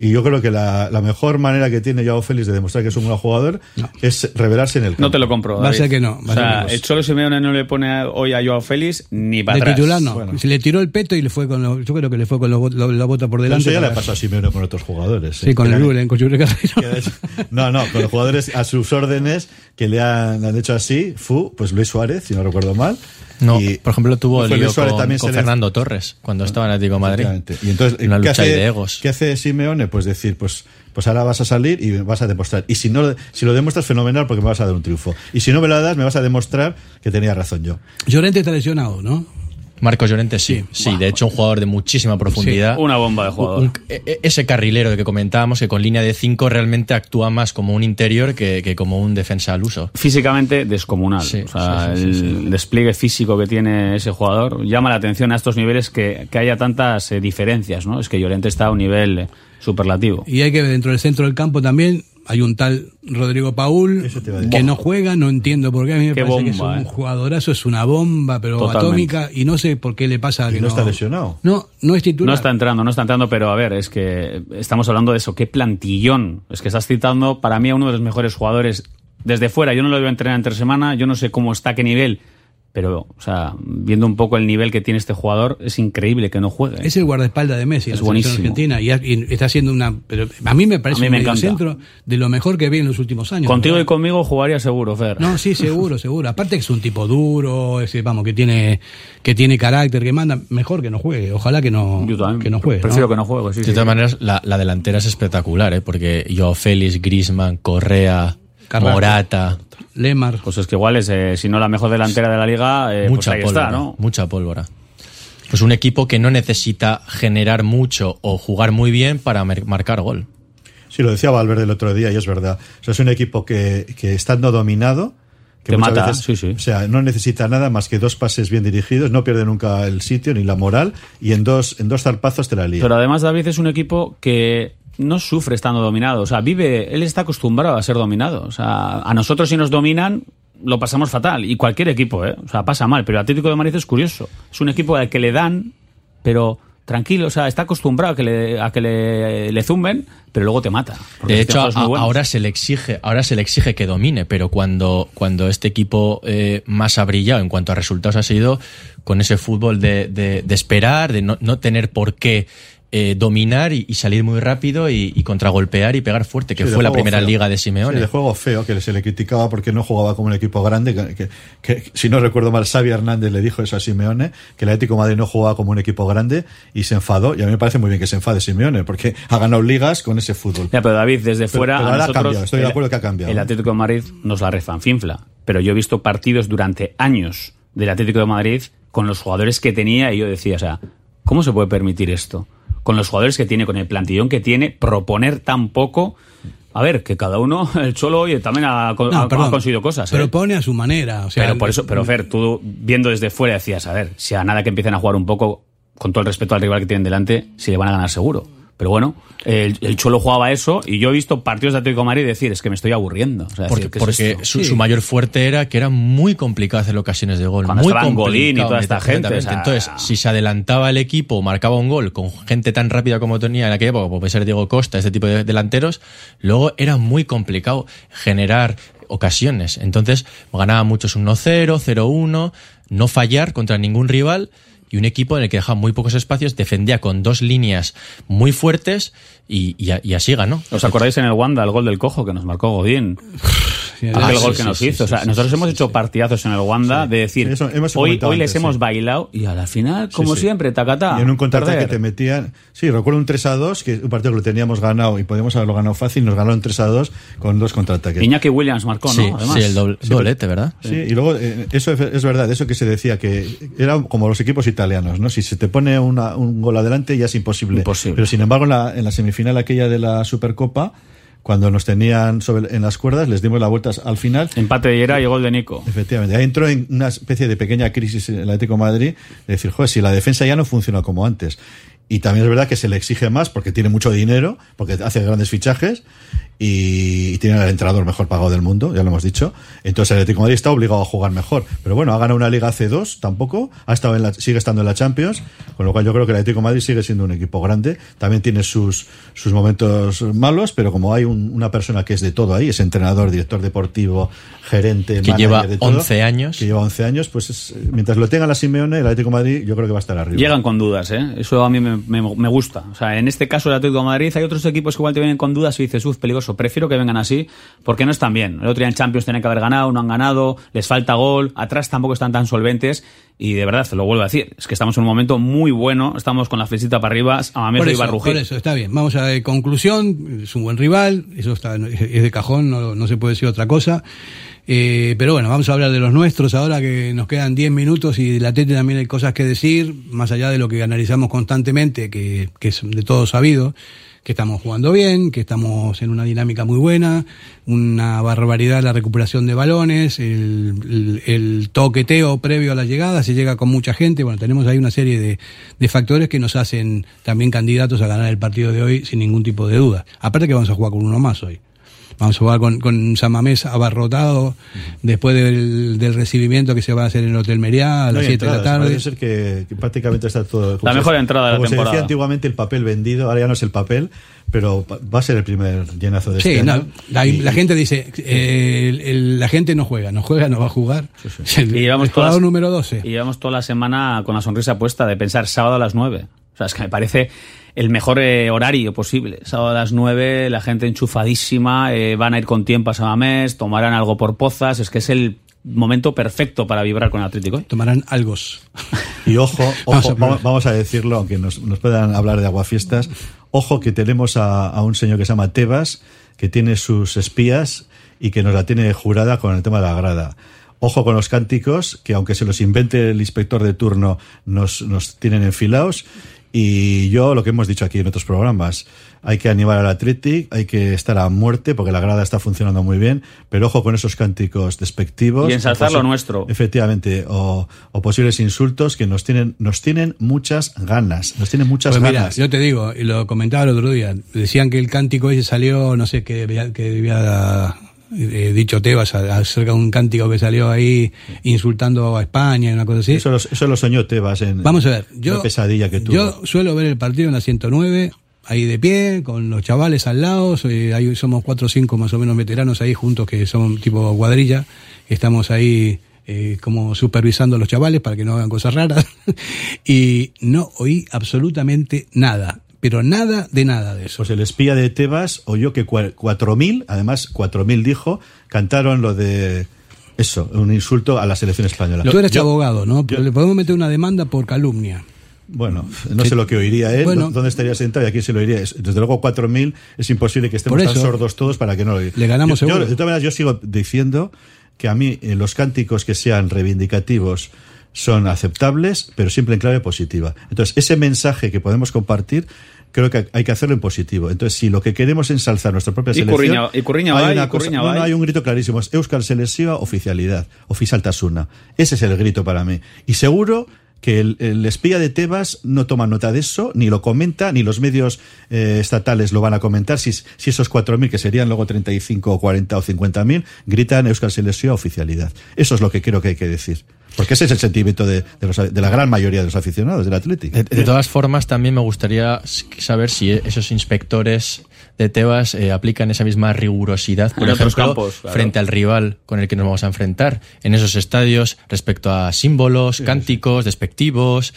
Y yo creo que la, la mejor manera que tiene Joao Félix de demostrar que es un buen jugador es revelarse en el campo. No te lo compro. Va a David. ser que no, va O sea, el Cholo Simeone no le pone a- hoy a Joao Félix ni para de atrás. titular no. Bueno. Se le tiró el peto y le fue con los, yo creo que le fue con bot- lo- la bota por Pero delante. eso ya le pasado a Simeone con otros jugadores. Sí, ¿eh? con el Lulen, con Yuri Carrero. No, no, con los jugadores a sus órdenes que le han, le han hecho así, fu, pues Luis Suárez, si no recuerdo mal. No, Y- por ejemplo, tuvo el lío con, también con se le- Fernando Torres cuando estaba en Atlético de Madrid. Y entonces, Una ¿qué lucha hace, de egos. ¿qué hace Simeone? Pues decir, pues, pues ahora vas a salir y vas a demostrar. Y si no, si lo demuestras, fenomenal, porque me vas a dar un triunfo. Y si no me lo das, me vas a demostrar que tenía razón yo. Llorente está lesionado, ¿no? Marcos Llorente sí, sí, de hecho un jugador de muchísima profundidad. Una bomba de jugador. Un- e- e- ese carrilero de que comentábamos, que con línea de 5 realmente actúa más como un interior que, que como un defensa al uso. Físicamente descomunal. Sí, o sea, sí, sí, sí, el despliegue físico que tiene ese jugador llama la atención a estos niveles que, que haya tantas eh, diferencias, ¿no? Es que Llorente está a un nivel eh, superlativo. Y hay que ver dentro del centro del campo también. Hay un tal Rodrigo Paul que no juega, no entiendo por qué. A mí me Qué parece que es bomba, un eh. jugadorazo, es una bomba, pero Totalmente. atómica. Y no sé por qué le pasa Y que no está lesionado. No, no es titular. No está entrando, no está entrando, pero a ver, es que estamos hablando de eso, qué plantillón. Es que estás citando para mí a uno de los mejores jugadores desde fuera. Yo no lo veo entrenar entre semana, yo no sé cómo está, qué nivel, Pero, o sea, viendo un poco el nivel que tiene este jugador, es increíble que no juegue. Es el guardaespaldas de Messi en Es la selección buenísimo. argentina y, ha- y está haciendo una. Pero a mí me parece mí me un centro de lo mejor que vi en los últimos años. Contigo ¿verdad? y conmigo jugaría seguro, Fer. No, sí, seguro, *laughs* seguro. Aparte que es un tipo duro, ese, vamos, que tiene que tiene carácter, que manda, mejor que no juegue. Ojalá que no, que no juegue. Prefiero que no juegue, sí. de sí. todas maneras, la, la delantera es espectacular, ¿eh? porque yo, Félix, Grisman, Correa, Carrasco. Morata, Lemar. Pues es que igual es, eh, si no la mejor delantera de la liga, eh, pues mucha ahí pólvora, está, ¿no? mucha pólvora. Pues un equipo que no necesita generar mucho o jugar muy bien para marcar gol. Sí, lo decía Valverde el otro día y es verdad. O sea, es un equipo que, que estando dominado, que Te mata, veces, sí, sí. o sea, no necesita nada más que dos pases bien dirigidos, no pierde nunca el sitio ni la moral y en dos en dos zarpazos te la lía. Pero además David es un equipo que no sufre estando dominado. O sea, vive, él está acostumbrado a ser dominado. O sea, a nosotros si nos dominan lo pasamos fatal. Y cualquier equipo, ¿eh? O sea, pasa mal. Pero el Atlético de Madrid es curioso. Es un equipo al que le dan, pero tranquilo. O sea, está acostumbrado a que le, a que le, le zumben, pero luego te mata. De es que hecho, a- ahora se le exige, ahora se le exige que domine, pero cuando, cuando este equipo eh, más ha brillado en cuanto a resultados ha sido con ese fútbol de, de- de esperar, de no, no tener por qué eh, dominar y, y salir muy rápido y, y contragolpear y pegar fuerte, que Sí, fue la primera feo. liga de Simeone. Sí, de juego feo, que se le criticaba porque no jugaba como un equipo grande. Que, que- que, si no recuerdo mal, Xavi Hernández le dijo eso a Simeone, que el Atlético de Madrid no jugaba como un equipo grande y se enfadó. Y a mí me parece muy bien que se enfade Simeone, porque ha ganado ligas con ese fútbol. Ya, pero David, desde Pero- fuera. pero a ahora ha cambiado, estoy de acuerdo que ha cambiado. El Atlético de Madrid nos la refanfinfla. Pero yo he visto partidos durante años del Atlético de Madrid con los jugadores que tenía y yo decía, o sea, ¿cómo se puede permitir esto? Con los jugadores que tiene, con el plantillón que tiene, proponer tan poco. A ver, que cada uno, *laughs* el Cholo, oye, también ha, co- No, ha- ha perdón. conseguido cosas. ¿eh? Propone a su manera. O sea, pero por eso, pero Fer, tú viendo desde fuera decías, a ver, si a nada que empiecen a jugar un poco, con todo el respeto al rival que tienen delante, si le van a ganar seguro. Pero bueno, el, el Cholo jugaba eso y yo he visto partidos de Atlético de Madrid decir, es que me estoy aburriendo. O sea, Porque, su, Sí. su mayor fuerte era que era muy complicado hacer ocasiones de gol. Cuando muy Godín y complicado toda esta gente, exactamente. o sea- Entonces, si se adelantaba el equipo o marcaba un gol con gente tan rápida como tenía en aquella época, como puede ser Diego Costa, este tipo de delanteros, luego era muy complicado generar ocasiones. Entonces, ganaba muchos 1-0, 0-1, no fallar contra ningún rival y un equipo en el que dejaba muy pocos espacios, defendía con dos líneas muy fuertes y, y y así ganó. ¿Os acordáis en el Wanda el gol del cojo que nos marcó Godín? *laughs* Aquel Ah, gol sí, que sí, nos sí, hizo. o sí, sea, sí, nosotros sí, hemos hecho partidazos en el Wanda de decir, Sí, eso hemos hoy, hoy les antes, hemos sí. bailado y a la final, como sí. siempre, tacatá. Y en un contraataque perder. te metían. Sí, recuerdo un 3 a 2, que un partido que lo teníamos ganado y podíamos haberlo ganado fácil, nos ganaron 3 a 2 con dos contraataques. Iñaki Williams marcó, ¿no? Sí, Además. sí, el doble- Sí, doblete, ¿verdad? Sí, y luego eh, eso es, es verdad, eso que se decía que era como los equipos italianos, ¿no? Si se te pone una- un gol adelante ya es imposible. Imposible. Pero sin embargo en la, en la semifinal aquella de la Supercopa, cuando nos tenían sobre, en las cuerdas, les dimos la vuelta al final. Empate de Yera y gol de Nico. Efectivamente, ahí entró en una especie de pequeña crisis en el Atlético de Madrid, de decir, joder, si la defensa ya no funciona como antes. Y también es verdad que se le exige más porque tiene mucho dinero, porque hace grandes fichajes y tiene al entrenador mejor pagado del mundo, ya lo hemos dicho. Entonces el Atlético de Madrid está obligado a jugar mejor. Pero bueno, ha ganado una Liga C2 tampoco, ha estado en la, sigue estando en la Champions, con lo cual yo creo que el Atlético de Madrid sigue siendo un equipo grande. También tiene sus, sus momentos malos, pero como hay un- una persona que es de todo ahí, es entrenador, director deportivo, gerente, Que manager lleva de todo, 11 años. que lleva 11 años, pues es- mientras lo tenga la Simeone, el Atlético de Madrid, yo creo que va a estar arriba. Llegan con dudas, ¿eh? Eso a mí me, me- me gusta. O sea, en este caso el Atlético de Madrid hay otros equipos que igual te vienen con dudas y dices, uff, peligroso. Prefiero que vengan así porque no están bien. El otro día en Champions tenían que haber ganado, no han ganado, les falta gol, atrás tampoco están tan solventes y de verdad, te lo vuelvo a decir, es que estamos en un momento muy bueno, estamos con la flechita para arriba, a eso, Barrugir. por eso, está bien. Vamos a ver, conclusión, es un buen rival, eso está, es de cajón, no, no se puede decir otra cosa. Eh, pero bueno, vamos a hablar de los nuestros ahora que nos quedan 10 minutos y de la Tete también hay cosas que decir, más allá de lo que analizamos constantemente, que, que es de todo sabido, que estamos jugando bien, que estamos en una dinámica muy buena, una barbaridad la recuperación de balones, el, el- el toqueteo previo a la llegada, se llega con mucha gente, bueno, tenemos ahí una serie de, de factores que nos hacen también candidatos a ganar el partido de hoy sin ningún tipo de duda. Aparte que vamos a jugar con uno más hoy. Vamos a jugar con, con San Mamés abarrotado después del, del recibimiento que se va a hacer en el Hotel Meriá a las hay 7 de la tarde. Parece ser que, que prácticamente está todo. La se- mejor entrada de la como se temporada. decía antiguamente el papel vendido, ahora ya no es el papel, pero va- a ser el primer llenazo de Sí, este no, año. la, Y- la gente dice, eh, el- el- la gente no juega, no juega, no va a jugar. *laughs* El, Y llevamos todas- número 12. Y llevamos toda la semana con la sonrisa puesta de pensar sábado a las 9. O sea, es que me parece el mejor eh, horario posible. Sábado a las 9, la gente enchufadísima, eh, van a ir con tiempo a Samamés, tomarán algo por pozas. Es que es el momento perfecto para vibrar con el Atlético. ¿eh? Tomarán algos. Y ojo, *laughs* Vamos a ojo, probar. vamos, vamos a decirlo, aunque nos, nos puedan hablar de aguafiestas, ojo que tenemos a, a un señor que se llama Tebas, que tiene sus espías y que nos la tiene jurada con el tema de la grada. Ojo con los cánticos, que aunque se los invente el inspector de turno, nos, nos tienen enfilados. Y yo, lo que hemos dicho aquí en otros programas, hay que animar al Athletic, hay que estar a muerte, porque la grada está funcionando muy bien, pero ojo con esos cánticos despectivos. Y ensalzar lo nuestro. Efectivamente, o, o posibles insultos que nos tienen, nos tienen muchas ganas, nos tienen muchas Pues mira, ganas. yo te digo, y lo comentaba el otro día, decían que el cántico ese salió, no sé qué debía- que debía eh, dicho Tebas acerca de un cántico que salió ahí insultando a España y una cosa así. Eso, lo, eso lo soñó Tebas en Vamos a ver, la yo, pesadilla que tuvo. yo suelo ver el partido en la 109, ahí de pie, con los chavales al lado, soy- ahí somos cuatro o cinco más o menos veteranos ahí juntos que son tipo cuadrilla, estamos ahí eh, como supervisando a los chavales para que no hagan cosas raras, *laughs* y no oí absolutamente nada, pero nada de nada de eso. Pues el espía de Tebas oyó que cua- 4.000, además 4.000 dijo, cantaron lo de eso, un insulto a la selección española. Tú eres Yo- abogado, ¿no? Le podemos meter una demanda por calumnia. Bueno, no sé lo que oiría él, Bueno. dónde estaría sentado y a quién se lo oiría. Es- Desde luego 4.000 es imposible que estemos tan sordos todos para que no lo oigan. le ganamos yo, yo, seguro. de todas maneras, yo sigo diciendo que a mí eh, los cánticos que sean reivindicativos son aceptables, pero siempre en clave positiva. Entonces, ese mensaje que podemos compartir, creo que hay que hacerlo en positivo. Entonces, si lo que queremos es ensalzar nuestra propia selección, y Curriña hay una y cosa- no, hay un grito clarísimo, es Euskal Selección oficialidad, oficialtasuna. Ese es el grito para mí. Y seguro que el, el espía de Tebas no toma nota de eso, ni lo comenta, ni los medios eh, estatales lo van a comentar. Si, si esos 4.000, que serían luego 35 o 40 o 50.000, gritan Euskal Selección oficialidad. Eso es lo que creo que hay que decir. Porque ese es el sentimiento de, de los- de la gran mayoría de los aficionados del Atlético. De, todas formas, también me gustaría saber si esos inspectores de Tebas eh, aplican esa misma rigurosidad, por En ejemplo, campos, claro. frente al rival con el que nos vamos a enfrentar en esos estadios respecto a símbolos, cánticos, despectivos.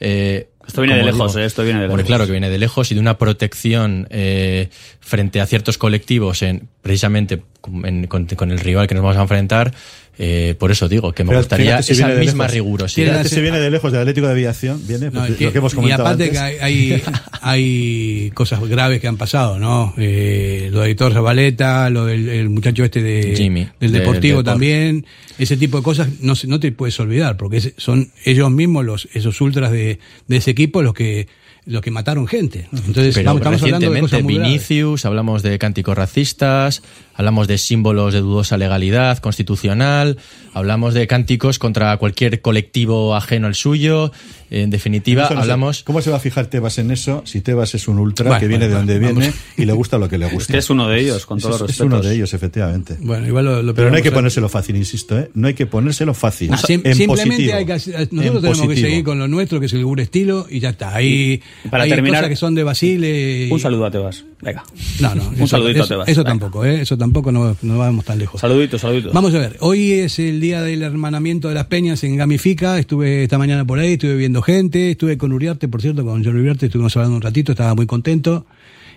eh, Esto viene de lejos, eh, esto viene de lejos. claro que viene de lejos y de una protección eh, frente a ciertos colectivos, en, precisamente en- con, con el rival que nos vamos a enfrentar. Eh, por eso digo que me Pero gustaría si esa misma lejos. rigurosidad. Fíjate si viene de lejos del Atlético de Aviación, viene No, y que- lo que hemos y comentado aparte antes. que hay, hay, *laughs* hay cosas graves que han pasado, ¿no? Eh, lo de Héctor Zabaleta, lo del el muchacho este de, Jimmy, del del Deportivo Depor. también, ese tipo de cosas no, se- no te puedes olvidar, porque son ellos mismos, los esos ultras de, de ese equipo, los que los que mataron gente. Entonces, Pero vamos, estamos hablando de cosas muy graves. Vinicius, hablamos de cánticos racistas, hablamos de símbolos de dudosa legalidad constitucional, hablamos de cánticos contra cualquier colectivo ajeno al suyo. En definitiva, no sé. hablamos ¿Cómo se va a fijar Tebas en eso si Tebas es un ultra Bueno, que viene bueno, de donde bueno, viene y le gusta lo que le gusta? Es que es uno de ellos, con todos los es, uno respetos. de ellos, efectivamente. Bueno, igual lo, lo Pero no hay que ponérselo fácil, insisto, ¿eh? No hay que ponérselo fácil. Ah, sim- en simplemente positivo. hay que nosotros tenemos que positivo. seguir con lo nuestro, que es el Gur estilo, y ya está. Hay, Y para hay terminar, cosas que son de Basile. y- Un saludo a Tebas. Venga. No, no. Un eso- saludito a eso, Tebas. Eso Venga. tampoco, ¿eh? Eso tampoco no, no vamos tan lejos. Saludito, saludito. Vamos a ver, hoy es el día del hermanamiento de las peñas en Gamifica, estuve esta mañana por ahí, estuve viendo gente, estuve con Uriarte, por cierto, con John Uriarte, estuvimos hablando un ratito, estaba muy contento,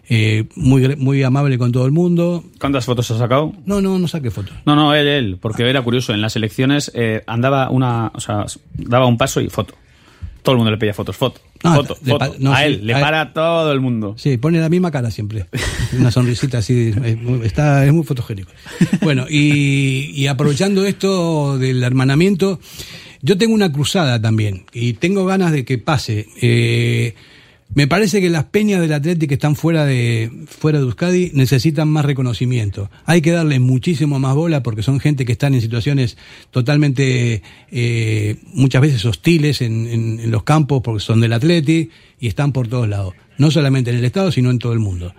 eh, muy, muy amable con todo el mundo. ¿Cuántas fotos has sacado? No, no, no saqué fotos. No, no, él, él, porque era curioso. En las elecciones eh, andaba una, o sea, daba un paso y foto. Todo el mundo le pedía fotos, foto, Ah, foto, foto. no, a sí, él, le a él. para todo el mundo. Sí, pone la misma cara siempre. *laughs* Una sonrisita así, está, es muy fotogénico. Bueno, y, y aprovechando esto del hermanamiento, yo tengo una cruzada también y tengo ganas de que pase. Eh, me parece que las peñas del Atlético que están fuera de, fuera de Euskadi necesitan más reconocimiento. Hay que darles muchísimo más bola porque son gente que están en situaciones totalmente, eh, muchas veces hostiles en, los campos porque son del Atleti y están por todos lados. No solamente en el Estado, sino en todo el mundo.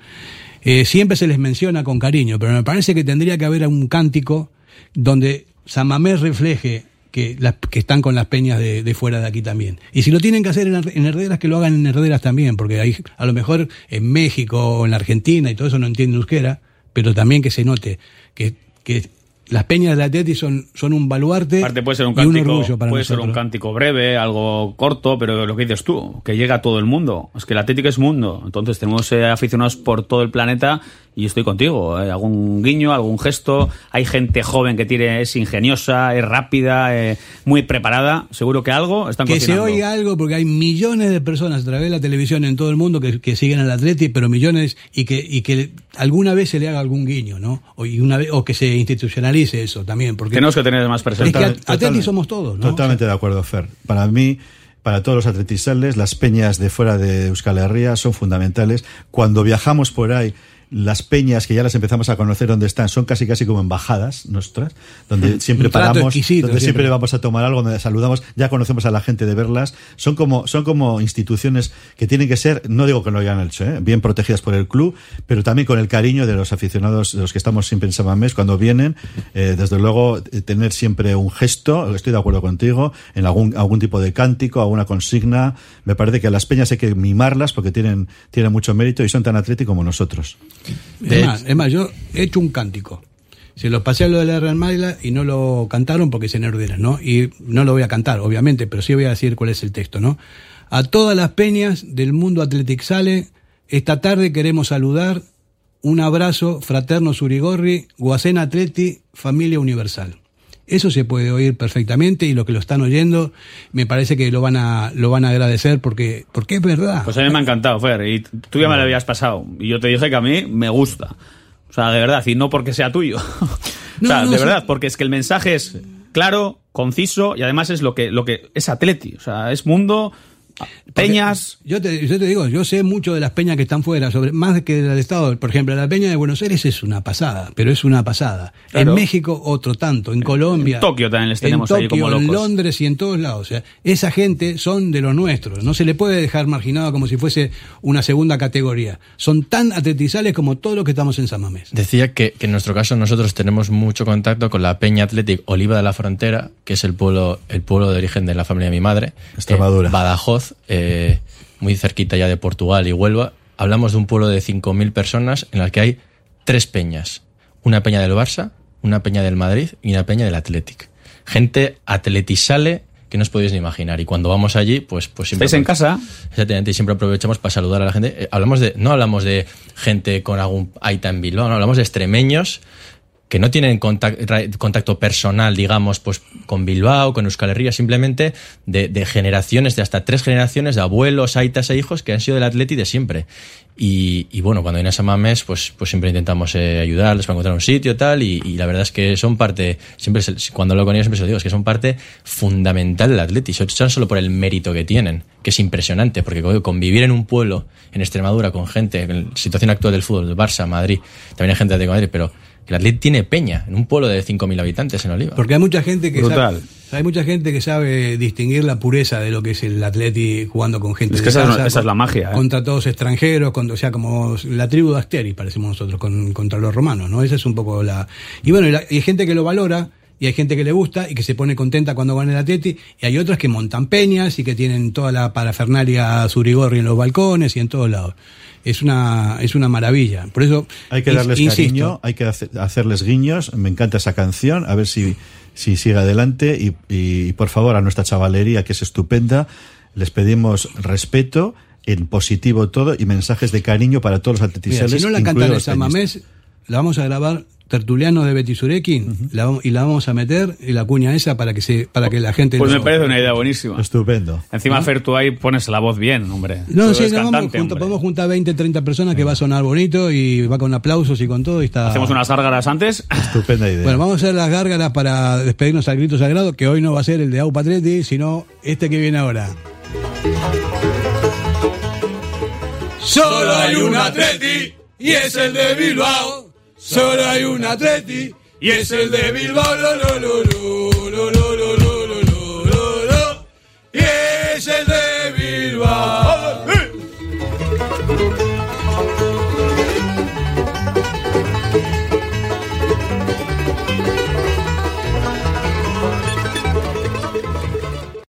Eh, siempre se les menciona con cariño, pero me parece que tendría que haber un cántico donde San Mamés refleje que, las, que están con las peñas de, de fuera de aquí también. Y si lo tienen que hacer en, en herderas, que lo hagan en herderas también, porque hay, a lo mejor en México o en la Argentina y todo eso no entienden euskera, pero también que se note que, que las peñas del Atleti son, son un baluarte Aparte puede ser un y un cántico, orgullo para puede ser nosotros. un cántico breve, algo corto, pero lo que dices tú, que llega a todo el mundo. Es que el Atlético es mundo, entonces tenemos eh, aficionados por todo el planeta y estoy contigo. eh, algún guiño, algún gesto. Hay gente joven que tiene, es ingeniosa, es rápida, eh, muy preparada. Seguro que algo están que se cocinando. oiga algo, porque hay millones de personas a través de la televisión en todo el mundo que, que siguen al Atleti, pero millones, y que, y que alguna vez se le haga algún guiño, ¿no? O, y una vez, o que se institucionalice eso también. Porque Tenemos que tener más Es que presencia. at- Atleti somos todos, ¿no? Totalmente de acuerdo, Fer. Para mí, para todos los atletisales, las peñas de fuera de Euskal Herria son fundamentales. Cuando viajamos por ahí, las peñas que ya las empezamos a conocer donde están son casi casi como embajadas nuestras, donde siempre paramos, donde siempre. siempre. vamos a tomar algo, donde saludamos, ya conocemos a la gente de verlas. Son como, son como instituciones que tienen que ser, no digo que no lo hayan hecho, ¿eh? bien protegidas por el club, pero también con el cariño de los aficionados, de los que estamos siempre en Samamés, cuando vienen, eh, desde luego, eh, tener siempre un gesto, estoy de acuerdo contigo, en algún, algún tipo de cántico, alguna consigna. Me parece que a las peñas hay que mimarlas porque tienen, tienen mucho mérito y son tan atléticos como nosotros. Es más, es más, yo he hecho un cántico. Se lo pasé a lo de la Real Madrid y no lo cantaron porque se nerderas, ¿no? Y no lo voy a cantar, obviamente, pero sí voy a decir cuál es el texto, ¿no? A todas las peñas del mundo Athletic Sale, esta tarde queremos saludar un abrazo fraterno Surigorri, Guacén Atleti, familia universal. Eso se puede oír perfectamente y los que lo están oyendo me parece que lo van a lo van a agradecer porque porque es verdad. Pues a mí me ha encantado, Fer, y tú ya me lo habías pasado. Y yo te dije que a mí me gusta. O sea, de verdad, y no porque sea tuyo. *laughs* o sea, no, de verdad, porque es que el mensaje es claro, conciso y además es lo que, lo que es Atleti. O sea, es mundo, peñas. Yo te, yo te digo, yo sé mucho de las peñas que están fuera, sobre, más que del Estado. Por ejemplo, la peña de Buenos Aires es una pasada, pero es una pasada. Claro. En México otro tanto, en Colombia. en Tokio también les en tenemos ahí Tokio, como En locos. Londres y en todos lados. O sea, esa gente son de los nuestros. No se le puede dejar marginado como si fuese una segunda categoría. Son tan atletizales como todos los que estamos en San Mamés. Decía que, que en nuestro caso nosotros tenemos mucho contacto con la Peña Athletic Oliva de la Frontera, que es el pueblo, el pueblo de origen de la familia de mi madre. Extremadura. en Badajoz, eh, muy cerquita ya de Portugal y Huelva. Hablamos de un pueblo de 5.000 personas en la que hay tres peñas. Una peña del Barça, una peña del Madrid y una peña del Athletic. Gente atletisale que no os podéis ni imaginar. Y cuando vamos allí, pues, pues siempre... ¿Estáis en casa? Exactamente, y siempre aprovechamos para saludar a la gente. Eh, hablamos de, no hablamos de gente con algún Aita en Bilbao, no, hablamos de extremeños que no tienen contacto, personal, digamos, pues con Bilbao, con Euskal Herria, simplemente de, de generaciones, de hasta tres generaciones de abuelos, aitas e hijos que han sido del Atleti de siempre. Y, y bueno, cuando viene a Samamés, pues, pues siempre intentamos eh, ayudarles para encontrar un sitio tal, y, y la verdad es que son parte, siempre cuando hablo con ellos siempre se lo digo, es que son parte fundamental del Atleti, so- son solo por el mérito que tienen, que es impresionante, porque co- convivir en un pueblo, en Extremadura, con gente, en la situación actual del fútbol, de Barça, Madrid, también hay gente de Madrid, pero que el Atleti tiene peña, en un pueblo de 5.000 habitantes en Oliva. Porque hay mucha gente que Brutal. sabe, hay mucha gente que sabe distinguir la pureza de lo que es el Atleti jugando con gente Es de que esa es- casa, esa es la magia, ¿eh? contra todos extranjeros, con, o sea, como la tribu de Asteris parecemos nosotros con, contra los romanos, ¿no? Esa es un poco la y bueno, y, la- y hay gente que lo valora y hay gente que le gusta y que se pone contenta cuando gana el Atleti y hay otras que montan peñas y que tienen toda la parafernalia Zurigorri en los balcones y en todos lados. Es una es una maravilla. Por eso Hay que darles insisto, cariño, hay que hace- hacerles guiños. Me encanta esa canción, a ver si, si sigue adelante. Y, y, por favor, a nuestra chavalería, que es estupenda, les pedimos respeto, en positivo todo, y mensajes de cariño para todos los Mira, atletisales. si no la cantan en San. Mamés, la vamos a grabar Tertulianos de la vamos- y la vamos a meter y la cuña esa para que se para que la gente Pues lo- me parece una idea buenísima. Estupendo. Encima, Fer, tú ahí pones la voz bien, hombre. No, sí, no, vamos, cantante, junta- hombre. podemos juntar 20, 30 personas que va a sonar bonito y va con aplausos y con todo y está Hacemos unas gárgaras antes. Estupenda idea. Bueno, vamos a hacer las gárgaras para despedirnos al grito sagrado, que hoy no va a ser el de Au Patretti, sino este que viene ahora. Solo hay un Atleti y es el de Bilbao. Solo hay un Atleti y es el de Bilbao. Lo,